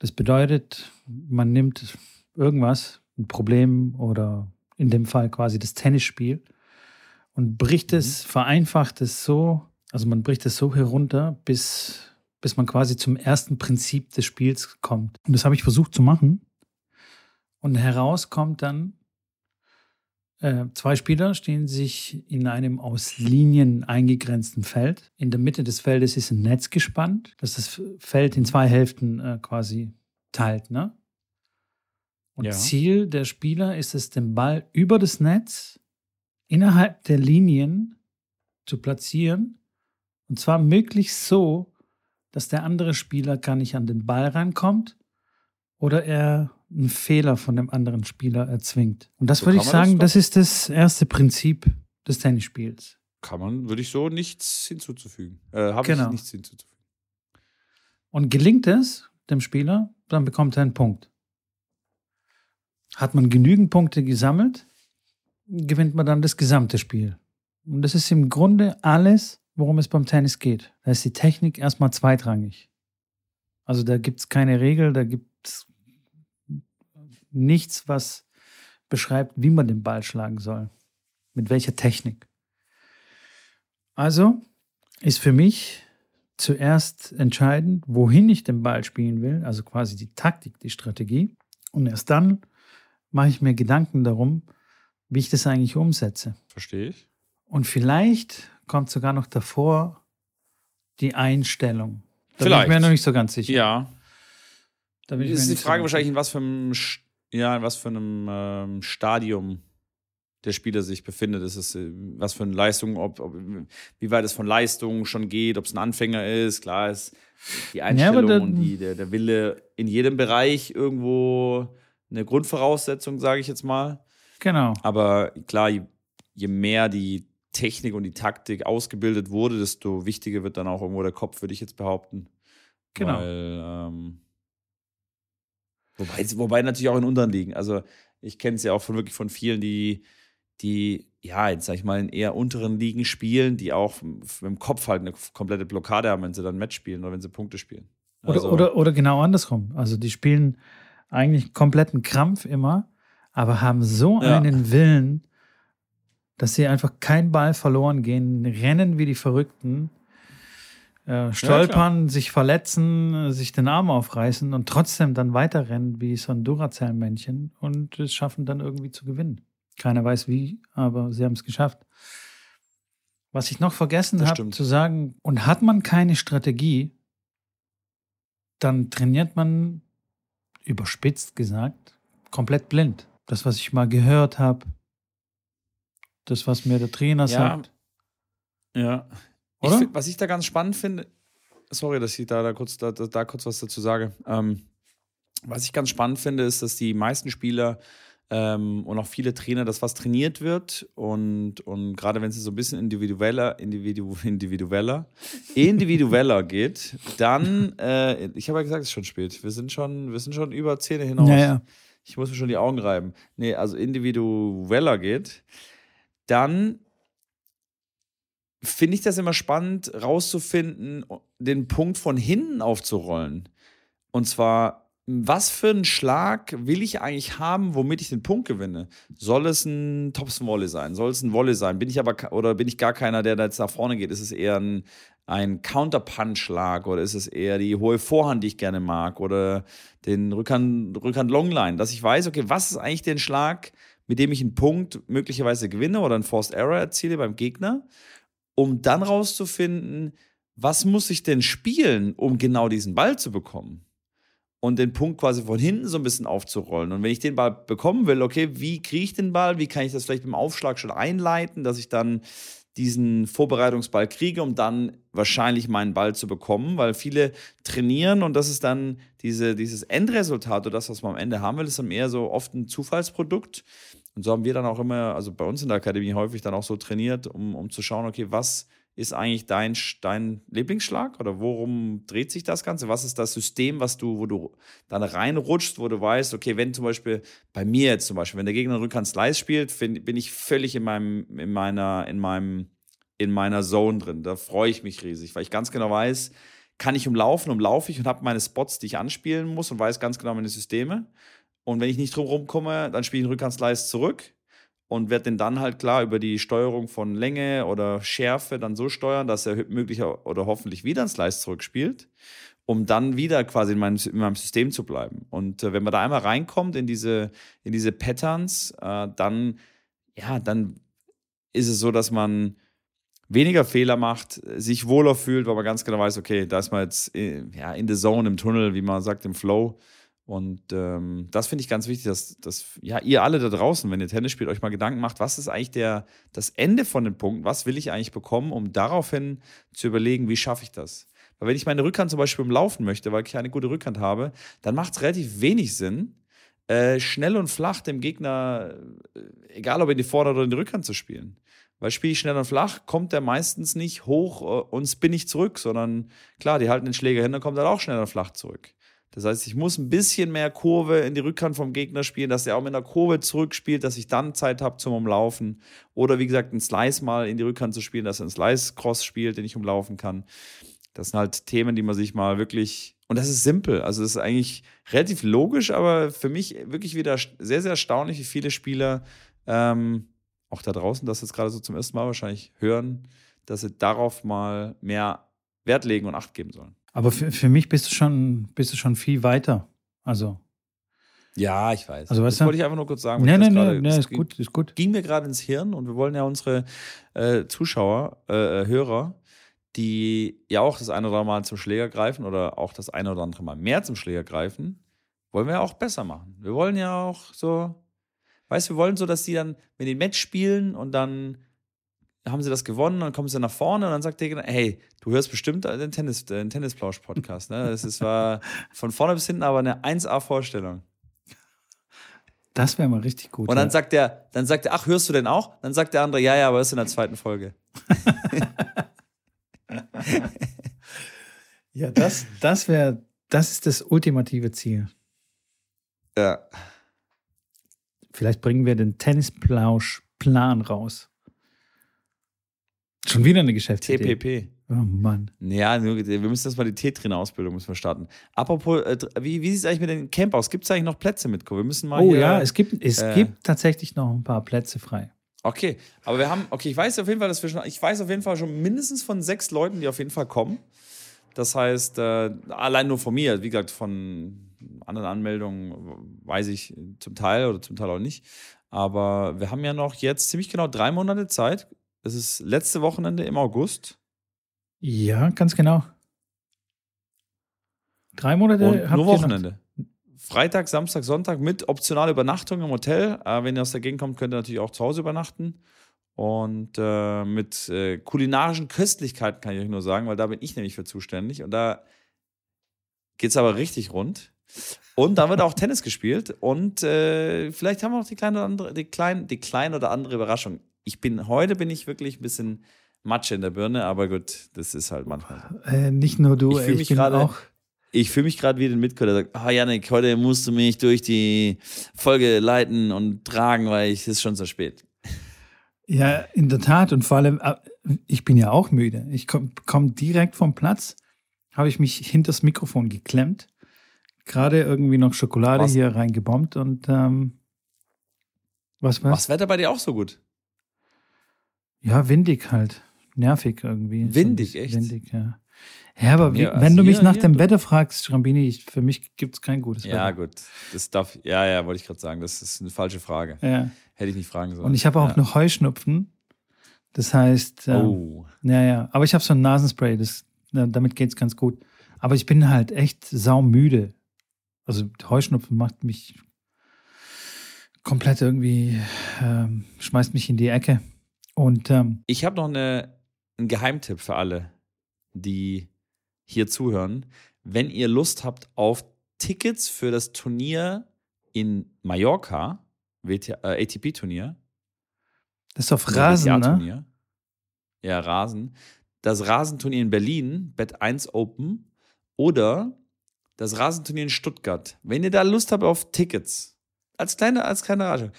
Das bedeutet, man nimmt irgendwas, ein Problem oder in dem Fall quasi das Tennisspiel und bricht mhm. es, vereinfacht es so, also man bricht es so herunter, bis, bis man quasi zum ersten Prinzip des Spiels kommt. Und das habe ich versucht zu machen. Und heraus kommt dann, äh, zwei Spieler stehen sich in einem aus Linien eingegrenzten Feld. In der Mitte des Feldes ist ein Netz gespannt, das das Feld in zwei Hälften äh, quasi teilt. Ne? Und ja. Ziel der Spieler ist es, den Ball über das Netz innerhalb der Linien zu platzieren Und zwar möglichst so, dass der andere Spieler gar nicht an den Ball rankommt oder er einen Fehler von dem anderen Spieler erzwingt. Und das so würde ich sagen, das, das, ist das erste Prinzip des Tennisspiels. Kann man, würde ich so nichts hinzuzufügen. Äh, Habe genau. ich nichts hinzuzufügen. Und gelingt es dem Spieler, dann bekommt er einen Punkt. Hat man genügend Punkte gesammelt, gewinnt man dann das gesamte Spiel. Und das ist im Grunde alles, worum es beim Tennis geht. Da ist die Technik erstmal zweitrangig. Also da gibt es keine Regel, da gibt es nichts, was beschreibt, wie man den Ball schlagen soll. Mit welcher Technik. Also ist für mich zuerst entscheidend, wohin ich den Ball spielen will, also quasi die Taktik, die Strategie. Und erst dann mache ich mir Gedanken darum, wie ich das eigentlich umsetze. Verstehe ich. Und vielleicht kommt sogar noch davor die Einstellung. Da vielleicht. bin ich mir noch nicht so ganz sicher. Ja. Da bin ist die Frage so wahrscheinlich, in was für einem, ja, in was für einem ähm, Stadium der Spieler sich befindet. Ist es, äh, was für eine Leistung, ob, ob, wie weit es von Leistung schon geht, ob es ein Anfänger ist. Klar ist die Einstellung ja, und die, der, der Wille in jedem Bereich irgendwo eine Grundvoraussetzung, sage ich jetzt mal. Genau. Aber klar, je, je, mehr die Technik und die Taktik ausgebildet wurde, desto wichtiger wird dann auch irgendwo der Kopf, würde ich jetzt behaupten. Genau. Weil, ähm, wobei, wobei natürlich auch in unteren liegen. Also ich kenne es ja auch von wirklich von vielen, die die, ja, jetzt sag ich mal, in eher unteren Ligen spielen, die auch mit dem Kopf halt eine komplette Blockade haben, wenn sie dann ein Match spielen oder wenn sie Punkte spielen. Also oder, oder, oder genau andersrum. Also die spielen eigentlich kompletten Krampf immer, aber haben so ja. einen Willen, dass sie einfach keinen Ball verloren gehen, rennen wie die Verrückten, äh, stolpern, ja, sich verletzen, sich den Arm aufreißen und trotzdem dann weiterrennen wie so ein Duracell-Männchen und es schaffen dann irgendwie zu gewinnen. Keiner weiß wie, aber sie haben es geschafft. Was ich noch vergessen habe zu sagen, und hat man keine Strategie, dann trainiert man, überspitzt gesagt, komplett blind. Das, was ich mal gehört habe, das, was mir der Trainer ja. sagt. Ja. Oder? Ich, was ich da ganz spannend finde, sorry, dass ich da, da, kurz, da, da kurz was dazu sage. Ähm, was ich ganz spannend finde, ist, dass die meisten Spieler ähm, und auch viele Trainer, dass was trainiert wird und, und gerade wenn es so ein bisschen individueller, individu, *laughs* individueller, individueller geht, dann, äh, ich habe ja gesagt, es ist schon spät. Wir sind schon, wir sind schon über Zähne hinaus. Ja, ja. Ich muss mir schon die Augen reiben. Nee, also individueller geht, dann finde ich das immer spannend, rauszufinden, den Punkt von hinten aufzurollen. Und zwar was für einen Schlag will ich eigentlich haben, womit ich den Punkt gewinne? Soll es ein Thompson Volley sein? Soll es ein Volley sein? Bin ich aber oder bin ich gar keiner, der da jetzt nach vorne geht? Ist es eher ein, ein Counter-Punch-Schlag oder ist es eher die hohe Vorhand, die ich gerne mag oder den Rückhand, Rückhand Longline, dass ich weiß, okay, was ist eigentlich der Schlag, mit dem ich einen Punkt möglicherweise gewinne oder einen Forced Error erziele beim Gegner, um dann rauszufinden, was muss ich denn spielen, um genau diesen Ball zu bekommen? Und den Punkt quasi von hinten so ein bisschen aufzurollen. Und wenn ich den Ball bekommen will, okay, wie kriege ich den Ball? Wie kann ich das vielleicht im Aufschlag schon einleiten, dass ich dann diesen Vorbereitungsball kriege, um dann wahrscheinlich meinen Ball zu bekommen, weil viele trainieren und das ist dann diese, dieses Endresultat oder das, was man am Ende haben will, ist dann eher so oft ein Zufallsprodukt. Und so haben wir dann auch immer, also bei uns in der Akademie häufig dann auch so trainiert, um, um zu schauen, okay, was ist eigentlich dein, dein Lieblingsschlag oder worum dreht sich das Ganze? Was ist das System, was du, wo du dann reinrutschst, wo du weißt, okay, wenn zum Beispiel bei mir jetzt zum Beispiel, wenn der Gegner Rückhand Slice spielt, find, bin ich völlig in meinem, in meiner, in meinem, in meiner Zone drin. Da freue ich mich riesig, weil ich ganz genau weiß, kann ich umlaufen, umlaufe ich und habe meine Spots, die ich anspielen muss und weiß ganz genau meine Systeme. Und wenn ich nicht drum rumkomme, dann spiele ich einen Rückhand Slice zurück und werde den dann halt klar über die Steuerung von Länge oder Schärfe dann so steuern, dass er möglicher oder hoffentlich wieder ein Slice zurückspielt, um dann wieder quasi in meinem, in meinem System zu bleiben. Und äh, wenn man da einmal reinkommt in diese, in diese Patterns, äh, dann, ja, dann ist es so, dass man weniger Fehler macht, sich wohler fühlt, weil man ganz genau weiß, okay, da ist man jetzt in, äh, ja, in the zone, im Tunnel, wie man sagt, im Flow Und ähm, das finde ich ganz wichtig, dass, dass ja, ihr alle da draußen, wenn ihr Tennis spielt, euch mal Gedanken macht, was ist eigentlich der, das Ende von dem Punkt, was will ich eigentlich bekommen, um daraufhin zu überlegen, wie schaffe ich das. Weil wenn ich meine Rückhand zum Beispiel im Laufen möchte, weil ich eine gute Rückhand habe, dann macht es relativ wenig Sinn, äh, schnell und flach dem Gegner, äh, egal ob in die Vorder- oder in die Rückhand zu spielen. Weil spiele ich schnell und flach, kommt der meistens nicht hoch äh, und spinne ich zurück, sondern klar, die halten den Schläger hin, dann kommt er auch schnell und flach zurück. Das heißt, ich muss ein bisschen mehr Kurve in die Rückhand vom Gegner spielen, dass er auch mit einer Kurve zurückspielt, dass ich dann Zeit habe zum Umlaufen. Oder wie gesagt, einen Slice mal in die Rückhand zu spielen, dass er einen Slice-Cross spielt, den ich umlaufen kann. Das sind halt Themen, die man sich mal wirklich. Und das ist simpel. Also, das ist eigentlich relativ logisch, aber für mich wirklich wieder sehr, sehr erstaunlich, wie viele Spieler ähm, auch da draußen das jetzt gerade so zum ersten Mal wahrscheinlich hören, dass sie darauf mal mehr Wert legen und Acht geben sollen. Aber für, für mich bist du schon, bist du schon viel weiter. Also. Ja, ich weiß. Also, das wollte ich einfach nur kurz sagen. Nee, nee, nee, ist gut, ist gut. Ging mir gerade ins Hirn und wir wollen ja unsere äh, Zuschauer, äh, Hörer, die ja auch das eine oder andere Mal zum Schläger greifen oder auch das eine oder andere Mal mehr zum Schläger greifen, wollen wir ja auch besser machen. Wir wollen ja auch so, weißt du, wir wollen so, dass die dann, wenn die ein Match spielen und dann haben sie das gewonnen, dann kommen sie nach vorne und dann sagt der, hey, du hörst bestimmt den Tennis, den Tennisplausch-Podcast. Ne? Das ist, war von vorne bis hinten aber eine 1A-Vorstellung. Das wäre mal richtig gut. Und dann ja. sagt der, dann sagt er, ach, hörst du denn auch? Dann sagt der andere, ja, ja, aber ist in der zweiten Folge. *laughs* ja, das, das wäre, das ist das ultimative Ziel. Ja. Vielleicht bringen wir den Tennisplausch-Plan raus. Schon wieder eine Geschäftsidee. TPP. Oh Mann. Ja, wir müssen das mal die T-Trainer-Ausbildung müssen wir starten. Apropos, äh, wie, wie sieht es eigentlich mit den Camp aus? Gibt es eigentlich noch Plätze mit? Wir müssen mal. Oh hier, ja, es gibt, es äh, gibt tatsächlich noch ein paar Plätze frei. Okay, aber wir haben, okay, ich weiß auf jeden Fall, dass wir schon, ich weiß auf jeden Fall schon mindestens von sechs Leuten, die auf jeden Fall kommen. Das heißt, äh, allein nur von mir, wie gesagt, von anderen Anmeldungen weiß ich zum Teil oder zum Teil auch nicht. Aber wir haben ja noch jetzt ziemlich genau drei Monate Zeit, es ist letzte Wochenende im August. Ja, ganz genau. Drei Monate Und nur Wochenende. Freitag, Samstag, Sonntag mit optionaler Übernachtung im Hotel. Äh, wenn ihr aus der Gegend kommt, könnt ihr natürlich auch zu Hause übernachten. Und äh, mit äh, kulinarischen Köstlichkeiten kann ich euch nur sagen, weil da bin ich nämlich für zuständig. Und da geht es aber richtig rund. Und da wird auch *laughs* Tennis gespielt. Und äh, vielleicht haben wir noch die kleine oder andere, die klein, die kleine oder andere Überraschung ich bin, heute bin ich wirklich ein bisschen Matsche in der Birne, aber gut, das ist halt manchmal. Äh, nicht nur du, ich fühle mich gerade Ich fühle mich gerade wie den Mitgründer, der sagt, ah oh, Janik, heute musst du mich durch die Folge leiten und tragen, weil es ist schon so spät. Ja, in der Tat und vor allem, äh, ich bin ja auch müde. Ich komme komm direkt vom Platz, habe ich mich hinters Mikrofon geklemmt, gerade irgendwie noch Schokolade was? hier reingebombt und ähm, was was? Was Wetter bei dir auch so gut? Ja, windig halt. Nervig irgendwie. Windig, echt? Windig, ja. Ja, aber wie, wenn du mich nach hier, dem du. Wetter fragst, Schrambini, ich, für mich gibt es kein gutes Wetter. Ja, gut. Das darf, ja, ja, wollte ich gerade sagen. Das ist eine falsche Frage. Ja. Hätte ich nicht fragen sollen. Und ich habe auch ja. noch Heuschnupfen. Das heißt, ähm, oh. ja, ja. Aber ich habe so ein Nasenspray, das, damit geht es ganz gut. Aber ich bin halt echt saumüde. Also Heuschnupfen macht mich komplett irgendwie, ähm, schmeißt mich in die Ecke. Und ähm, ich habe noch eine, einen Geheimtipp für alle, die hier zuhören. Wenn ihr Lust habt auf Tickets für das Turnier in Mallorca, äh, ATP-Turnier. Das ist auf Rasen, ne? Ja, Rasen. Das Rasenturnier in Berlin, Bett 1 Open oder das Rasenturnier in Stuttgart. Wenn ihr da Lust habt auf Tickets, als kleine, als kleine Rage,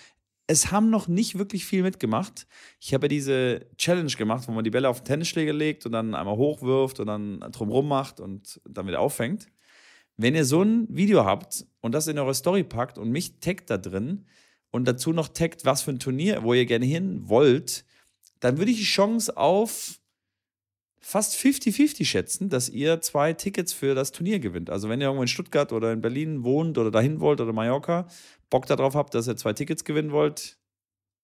es haben noch nicht wirklich viel mitgemacht. Ich habe ja diese Challenge gemacht, wo man die Bälle auf den Tennisschläger legt und dann einmal hochwirft und dann drumrum macht und dann wieder auffängt. Wenn ihr so ein Video habt und das in eure Story packt und mich taggt da drin und dazu noch taggt, was für ein Turnier, wo ihr gerne hin wollt, dann würde ich die Chance auf fast 50-50 schätzen, dass ihr zwei Tickets für das Turnier gewinnt. Also wenn ihr irgendwo in Stuttgart oder in Berlin wohnt oder dahin wollt oder Mallorca, Bock darauf habt, dass ihr zwei Tickets gewinnen wollt,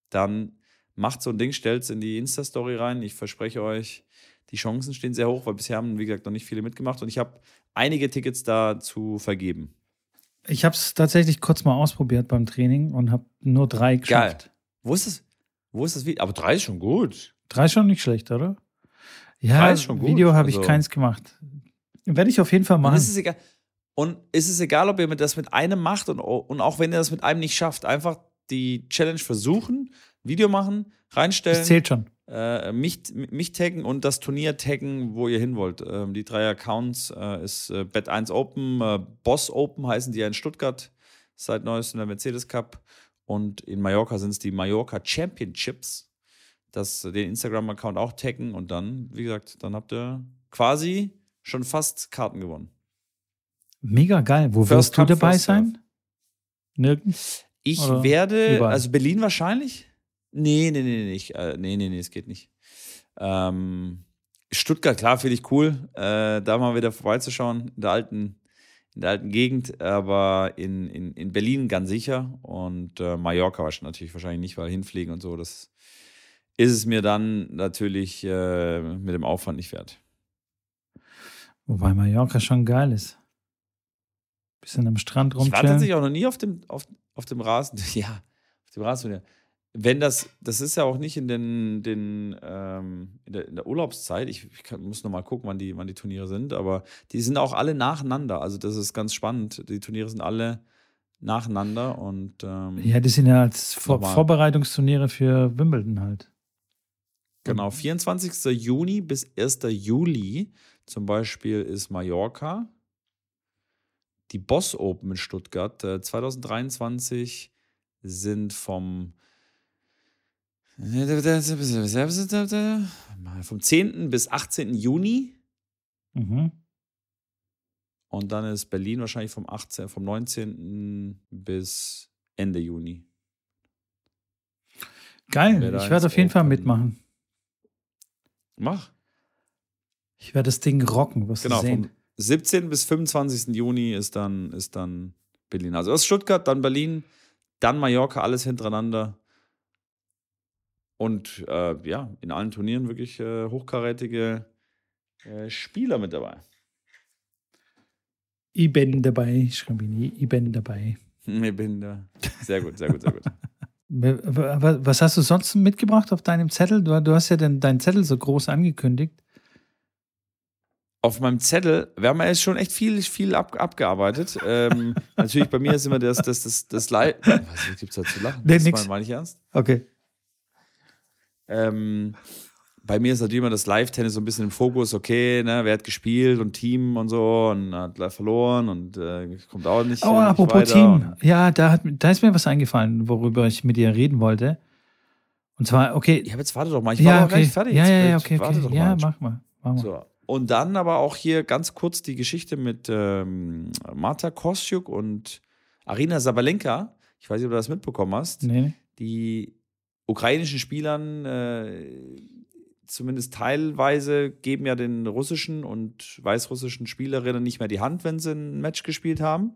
dann macht so ein Ding, stellt es in die Insta-Story rein. Ich verspreche euch, die Chancen stehen sehr hoch, weil bisher haben, wie gesagt, noch nicht viele mitgemacht und ich habe einige Tickets da zu vergeben. Ich habe es tatsächlich kurz mal ausprobiert beim Training und habe nur drei geschafft. Geil. Wo ist das? Wo ist das Video? Aber drei ist schon gut. Drei ist schon nicht schlecht, oder? Ja, drei ist schon gut. Video habe also, ich keins gemacht. Werde ich auf jeden Fall machen. Und ist es egal, und ist es egal, ob ihr das mit einem macht und, und auch wenn ihr das mit einem nicht schafft, einfach die Challenge versuchen, Video machen, reinstellen. Das zählt schon. Äh, mich, mich taggen und das Turnier taggen, wo ihr hin wollt. Ähm, die drei Accounts äh, ist äh, Bet 1 Open, äh, Boss Open heißen die ja in Stuttgart seit neuestem der Mercedes Cup und in Mallorca sind es die Mallorca Championships. Das, den Instagram-Account auch taggen und dann, wie gesagt, dann habt ihr quasi schon fast Karten gewonnen. Mega geil. Wo wirst du dabei sein? Nirgends? Ich Oder werde, überall? also Berlin wahrscheinlich. Nee, nee, nee, nicht. Äh, nee, nee, nee, es geht nicht. Ähm, Stuttgart, klar, finde ich cool, äh, da mal wieder vorbeizuschauen, in der alten, in der alten Gegend, aber in, in, in Berlin ganz sicher und äh, Mallorca natürlich wahrscheinlich nicht, weil hinfliegen und so, das ist es mir dann natürlich äh, mit dem Aufwand nicht wert. Wobei Mallorca schon geil ist. Bisschen am Strand rumchillen. Ich war tatsächlich auch noch nie auf dem, auf, auf dem Rasen. *laughs* Ja, auf dem Rasen wenn das, das ist ja auch nicht in den, den ähm, in, der, in, der, Urlaubszeit, ich, ich kann, muss nochmal gucken, wann die, wann die Turniere sind, aber die sind auch alle nacheinander. Also das ist ganz spannend. Die Turniere sind alle nacheinander und ähm, Ja, die sind ja als Vor Vorbereitungsturniere für Wimbledon halt. Genau, 24. Juni bis 1. Juli zum Beispiel ist Mallorca. Die Boss Open in Stuttgart äh, 2023 sind vom vom 10. bis 18. Juni. Mhm. Und dann ist Berlin wahrscheinlich vom 18., vom 19. bis Ende Juni. Geil, ich werde auf jeden Fall mitmachen. Mach. Ich werde das Ding rocken, wirst genau, du sehen. Vom 17. bis 25. Juni ist dann, ist dann Berlin. Also erst Stuttgart, dann Berlin, dann Mallorca, alles hintereinander. Und äh, ja, in allen Turnieren wirklich äh, hochkarätige äh, Spieler mit dabei. Ich bin dabei, Schrambini, ich bin dabei. *laughs* Ich bin da. Sehr gut, sehr gut, sehr gut. *laughs* Was hast du sonst mitgebracht auf deinem Zettel? Du, du hast ja den, deinen Zettel so groß angekündigt. Auf meinem Zettel, wir haben ja jetzt schon echt viel, viel ab, abgearbeitet. ähm, *laughs* natürlich, bei mir ist immer das, das, das, das Leid. Was *laughs* gibt es da zu lachen? Nee, das nix. meine ich ernst. Okay. Ähm, bei mir ist natürlich immer das Live-Tennis so ein bisschen im Fokus, okay, ne, wer hat gespielt und Team und so und hat verloren und äh, kommt auch nicht. Oh, nicht apropos. Team. Ja, da, hat, da ist mir was eingefallen, worüber ich mit dir reden wollte. Und zwar, okay. Ja, aber jetzt warte doch mal, ich ja, war okay. gleich fertig. Ja, ja, ja, okay, okay. Doch ja, mal. mach mal. Mach mal. So. Und dann aber auch hier ganz kurz die Geschichte mit ähm, Marta Kostjuk und Arina Sabalenka. Ich weiß nicht, ob du das mitbekommen hast. Nee. Die ukrainischen Spielern äh, zumindest teilweise geben ja den russischen und weißrussischen Spielerinnen nicht mehr die Hand, wenn sie ein Match gespielt haben.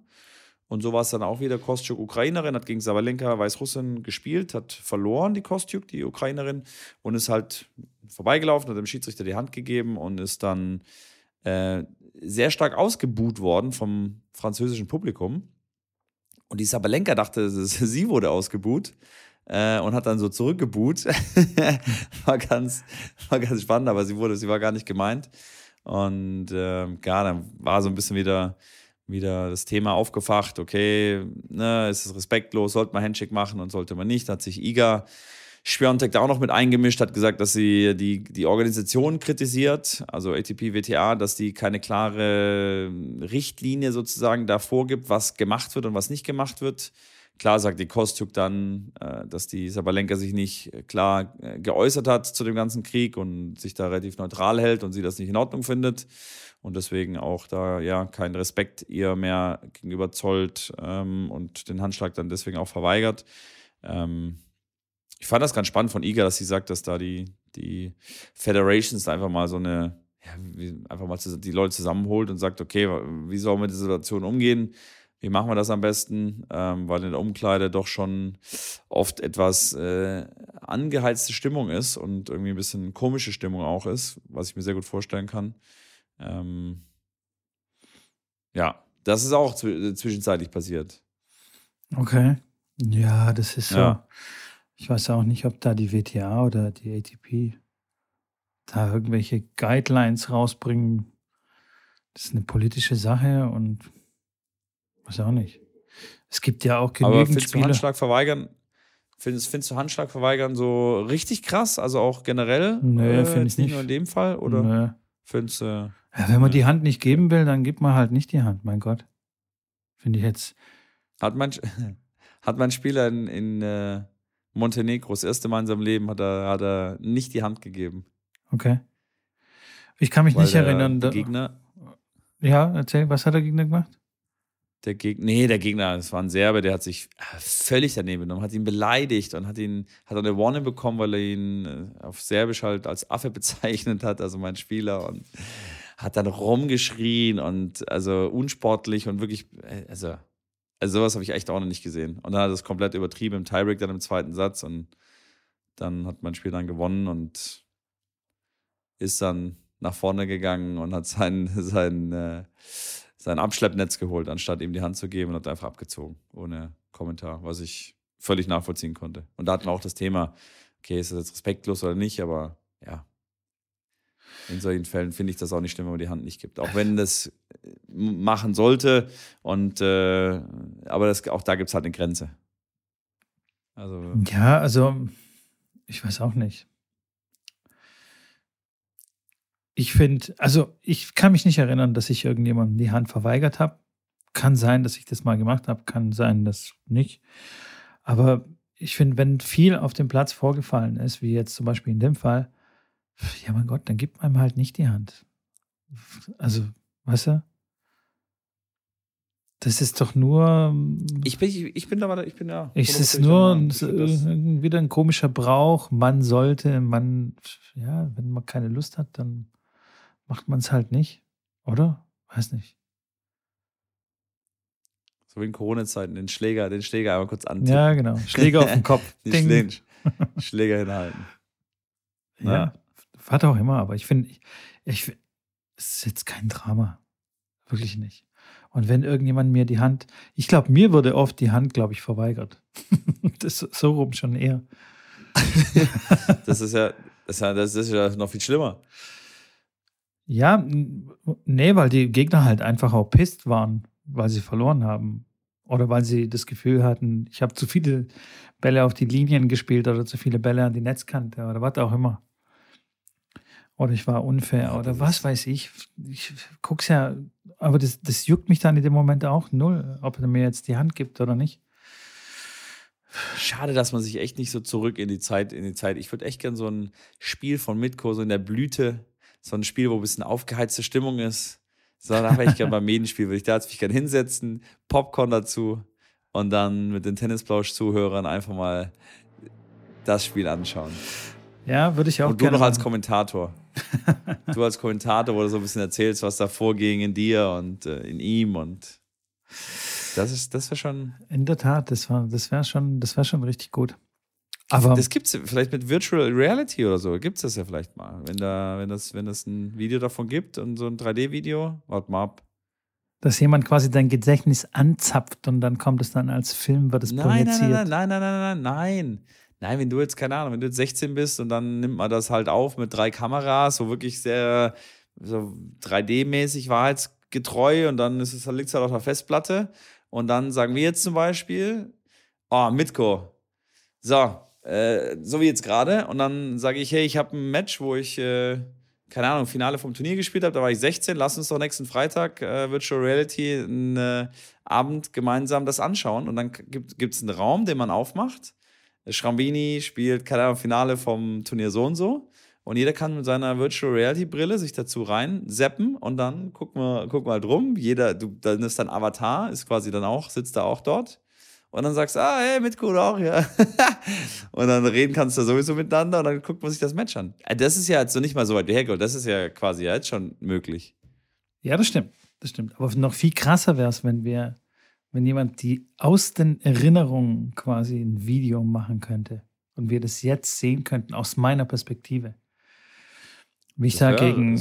Und so war es dann auch wieder. Kostjuk, Ukrainerin, hat gegen Sabalenka, Weißrussin, gespielt, hat verloren, die Kostjuk, die Ukrainerin, und ist halt vorbeigelaufen, hat dem Schiedsrichter die Hand gegeben und ist dann äh, sehr stark ausgebuht worden vom französischen Publikum. Und die Sabalenka dachte, *laughs* sie wurde ausgebuht äh, und hat dann so zurückgeboot. *laughs* war, ganz, war ganz spannend, aber sie wurde, sie war gar nicht gemeint. Und äh, ja, dann war so ein bisschen wieder, wieder das Thema aufgefacht, okay, ne, ist es respektlos, sollte man Handshake machen und sollte man nicht. Da hat sich Iga Schwiontek da auch noch mit eingemischt, hat gesagt, dass sie die, die Organisation kritisiert, also ATP, WTA, dass die keine klare Richtlinie sozusagen da vorgibt, was gemacht wird und was nicht gemacht wird. Klar sagt die Kostjuk dann, äh, dass die Sabalenka sich nicht klar äh, geäußert hat zu dem ganzen Krieg und sich da relativ neutral hält und sie das nicht in Ordnung findet und deswegen auch da ja keinen Respekt ihr mehr gegenüber zollt ähm, und den Handschlag dann deswegen auch verweigert. Ähm, ich fand das ganz spannend von Iga, dass sie sagt, dass da die, die Federations einfach mal so eine, ja, einfach mal die Leute zusammenholt und sagt, okay, wie sollen wir mit der Situation umgehen? wie machen wir das am besten, ähm, weil in der Umkleide doch schon oft etwas äh, angeheizte Stimmung ist und irgendwie ein bisschen komische Stimmung auch ist, was ich mir sehr gut vorstellen kann. Ähm, ja, Das ist auch zwischenzeitlich passiert. Okay. Ja, das ist so. Ich weiß auch nicht, ob da die WTA oder die ATP da irgendwelche Guidelines rausbringen. Das ist eine politische Sache und weiß auch nicht. Es gibt ja auch genügend Aber findest Spieler. du Handschlag verweigern? Findest, findest du Handschlag verweigern so richtig krass? Also auch generell? Nö, äh, finde ich nicht. Nur in dem Fall? Oder Nö. findest du. Äh, ja, wenn man die Hand nicht geben will, dann gibt man halt nicht die Hand, mein Gott. Finde ich jetzt. Hat man, *laughs* hat mein Spieler in, in äh, Montenegro, das erste Mal in seinem Leben, hat er, hat er nicht die Hand gegeben. Okay. Ich kann mich Weil nicht der, erinnern. Der Gegner. Ja, erzähl, was hat der Gegner gemacht? Der Gegner, nee, der Gegner, das war ein Serbe, der hat sich äh, völlig daneben genommen, hat ihn beleidigt und hat ihn, hat eine Warning bekommen, weil er ihn äh, auf Serbisch halt als Affe *laughs* bezeichnet hat, also mein Spieler und hat dann rumgeschrien und also unsportlich und wirklich, äh, also, also sowas habe ich echt auch noch nicht gesehen. Und dann hat er es komplett übertrieben im Tiebreak dann im zweiten Satz und dann hat mein Spiel dann gewonnen und ist dann nach vorne gegangen und hat sein, *laughs* sein, äh, sein Abschleppnetz geholt, anstatt ihm die Hand zu geben und hat einfach abgezogen, ohne Kommentar, was ich völlig nachvollziehen konnte. Und da hatten wir auch das Thema, okay, ist das jetzt respektlos oder nicht, aber ja, in solchen Fällen finde ich das auch nicht schlimm, wenn man die Hand nicht gibt. Auch wenn das äh, machen sollte. Und äh, aber das, auch da gibt es halt eine Grenze. Also. Ja, also ich weiß auch nicht. Ich finde, also ich kann mich nicht erinnern, dass ich irgendjemandem die Hand verweigert habe. Kann sein, dass ich das mal gemacht habe, kann sein, dass nicht. Aber ich finde, wenn viel auf dem Platz vorgefallen ist, wie jetzt zum Beispiel in dem Fall, ja mein Gott, dann gibt man ihm halt nicht die Hand. Also, weißt du? Das ist doch nur. Ich bin, ich, bin da, ich bin ja. Es ist nur ein, wieder ein komischer Brauch. Man sollte, man, ja, wenn man keine Lust hat, dann macht man es halt nicht, oder? Weiß nicht. So wie in Corona-Zeiten, den Schläger, den Schläger einmal kurz an. Ja, genau. Schläger auf den *laughs* Kopf. Schläger hinhalten. Ja, ja. Was auch immer, aber ich finde, ich, ich, es ist jetzt kein Drama. Wirklich nicht. Und wenn irgendjemand mir die Hand, ich glaube, mir wurde oft die Hand, glaube ich, verweigert. *laughs* das ist so rum schon eher. *laughs* das ist ja, das ist ja noch viel schlimmer. Ja, nee, weil die Gegner halt einfach auch pisst waren, weil sie verloren haben. Oder weil sie das Gefühl hatten, ich habe zu viele Bälle auf die Linien gespielt oder zu viele Bälle an die Netzkante oder was auch immer. Oder ich war unfair oder was weiß ich. Ich guck's ja, aber das, das juckt mich dann in dem Moment auch null, ob er mir jetzt die Hand gibt oder nicht. Schade, dass man sich echt nicht so zurück in die Zeit, in die Zeit. Ich würde echt gern so ein Spiel von Mitko, so in der Blüte so ein Spiel, wo ein bisschen aufgeheizte Stimmung ist. So, da wäre ich gerne beim Medienspiel, würde ich da jetzt mich gerne hinsetzen, Popcorn dazu und dann mit den Tennisplausch-Zuhörern einfach mal das Spiel anschauen. Ja, würde ich auch Und du noch als Kommentator. *laughs* du als Kommentator, wo du so ein bisschen erzählst, was da vorging in dir und äh, in ihm und das das wäre schon. In der Tat, das das wäre schon, das wäre schon richtig gut. Aber das gibt es vielleicht mit Virtual Reality oder so, gibt es das ja vielleicht mal. Wenn da, wenn das, wenn das ein Video davon gibt und so ein 3D-Video, warte mal ab. Dass jemand quasi dein Gedächtnis anzapft und dann kommt es dann als Film, wird es nein, projiziert. Nein, nein, nein, nein, nein, nein, nein. Nein, wenn du jetzt, keine Ahnung, wenn du jetzt 16 bist und dann nimmt man das halt auf mit drei Kameras, so wirklich sehr so 3D-mäßig wahrheitsgetreu und dann ist es, liegt es halt auf der Festplatte. Und dann sagen wir jetzt zum Beispiel, oh, Mitko, so, äh, so wie jetzt gerade. Und dann sage ich, hey, ich habe ein Match, wo ich, äh, keine Ahnung, Finale vom Turnier gespielt habe. Da war ich 16. Lass uns doch nächsten Freitag äh, Virtual Reality einen äh, Abend gemeinsam das anschauen. Und dann gibt es einen Raum, den man aufmacht. Schrambini spielt, keine Ahnung, Finale vom Turnier so und so. Und jeder kann mit seiner Virtual Reality Brille sich dazu rein seppen und dann gucken wir, gucken wir halt rum. Jeder, du, dann ist dein Avatar, ist quasi dann auch, sitzt da auch dort und dann sagst du, ah, hey, mit Kuh auch, ja. *laughs* und dann reden kannst du sowieso miteinander und dann guckt man sich das Match an. Äh, das ist ja jetzt so nicht mal so weit hergeholt, das ist ja quasi jetzt schon möglich. Ja, das stimmt, das stimmt. Aber noch viel krasser wäre es, wenn wir, wenn jemand die aus den Erinnerungen quasi ein Video machen könnte und wir das jetzt sehen könnten, aus meiner Perspektive. Wie ich da gegen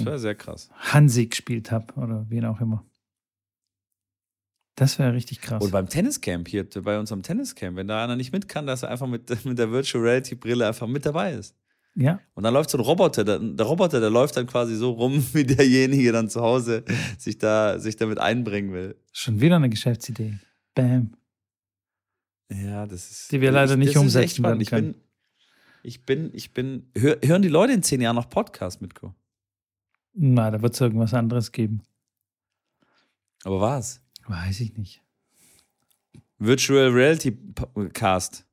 Hansi gespielt habe oder wen auch immer. Das wäre richtig krass. Und beim Tenniscamp hier, bei unserem Tenniscamp, wenn da einer nicht mit kann, dass er einfach mit, *laughs* mit der Virtual Reality Brille einfach mit dabei ist. Ja. Und dann läuft so ein Roboter, der, der, Roboter, der läuft dann quasi so rum, *laughs* wie derjenige dann zu Hause sich da sich damit einbringen will. Schon wieder eine Geschäftsidee. Bam. Ja, das ist. Die wir leider nicht umsetzen werden können. Ich bin, ich bin, ich bin hör, hören die Leute in zehn Jahren noch Podcast, Mitko? Na, da wird es irgendwas anderes geben. Aber was? Weiß ich nicht. Virtual Reality Cast.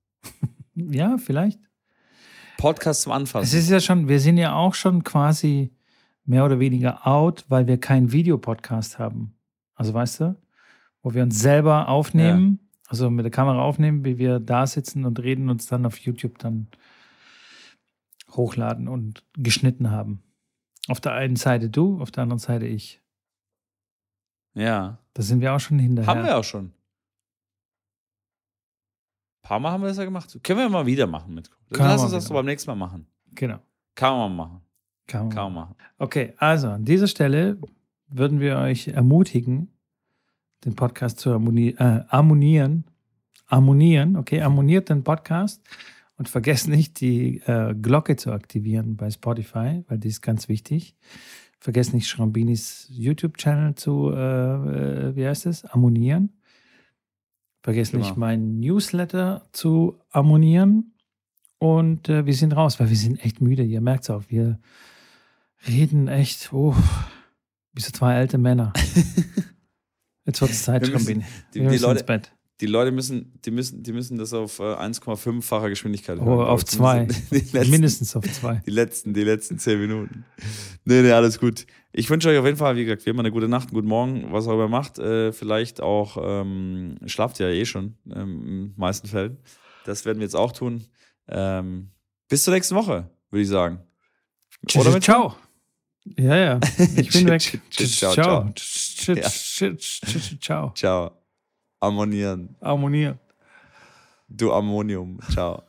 ja, vielleicht. Podcast zum Anfassen. Es ist ja schon, wir sind ja auch schon quasi mehr oder weniger out, weil wir keinen Videopodcast haben. Also weißt du, wo wir uns selber aufnehmen, ja. also mit der Kamera aufnehmen, wie wir da sitzen und reden, uns dann auf YouTube dann hochladen und geschnitten haben. Auf der einen Seite du, auf der anderen Seite ich. Ja. Da sind wir auch schon hinterher. Haben wir auch schon. Ein paar Mal haben wir das ja gemacht. Können wir mal wieder machen mit. Lass uns das so beim nächsten Mal machen. Genau. Kann man machen. Kann man, Kann man machen. Okay, also an dieser Stelle würden wir euch ermutigen, den Podcast zu äh, harmonieren. Harmonieren, okay, harmoniert den Podcast und vergesst nicht, die äh, Glocke zu aktivieren bei Spotify, weil die ist ganz wichtig. Vergesst nicht, Schrambinis YouTube-Channel zu, äh, äh, wie heißt es, abonnieren. Vergesst genau. nicht, meinen Newsletter zu abonnieren. Und äh, wir sind raus, weil wir sind echt müde. Ihr merkt es auch, wir reden echt, oh, wie so zwei alte Männer. *laughs* Jetzt wird es Zeit, Schrambini. Die, die Leute, ins Bett die Leute müssen, die müssen, die müssen das auf 1,5-facher äh, Geschwindigkeit hören. Oh, auf zwei. *laughs* Letzten, Mindestens auf zwei. Die letzten, die letzten zehn Minuten. Nee, nee, alles gut. Ich wünsche euch auf jeden Fall, wie gesagt, wie immer eine gute Nacht, einen guten Morgen, was auch immer macht. Äh, vielleicht auch, ähm, schlaft ihr ja eh schon, ähm, in meisten Fällen. Das werden wir jetzt auch tun. Ähm, bis zur nächsten Woche, würde ich sagen. Oder mit ciao. Ja, ja. *laughs* Ich bin weg. Ciao. Ciao. Ciao. Ciao. Ammonieren. Ammonieren. Du Ammonium. Ciao.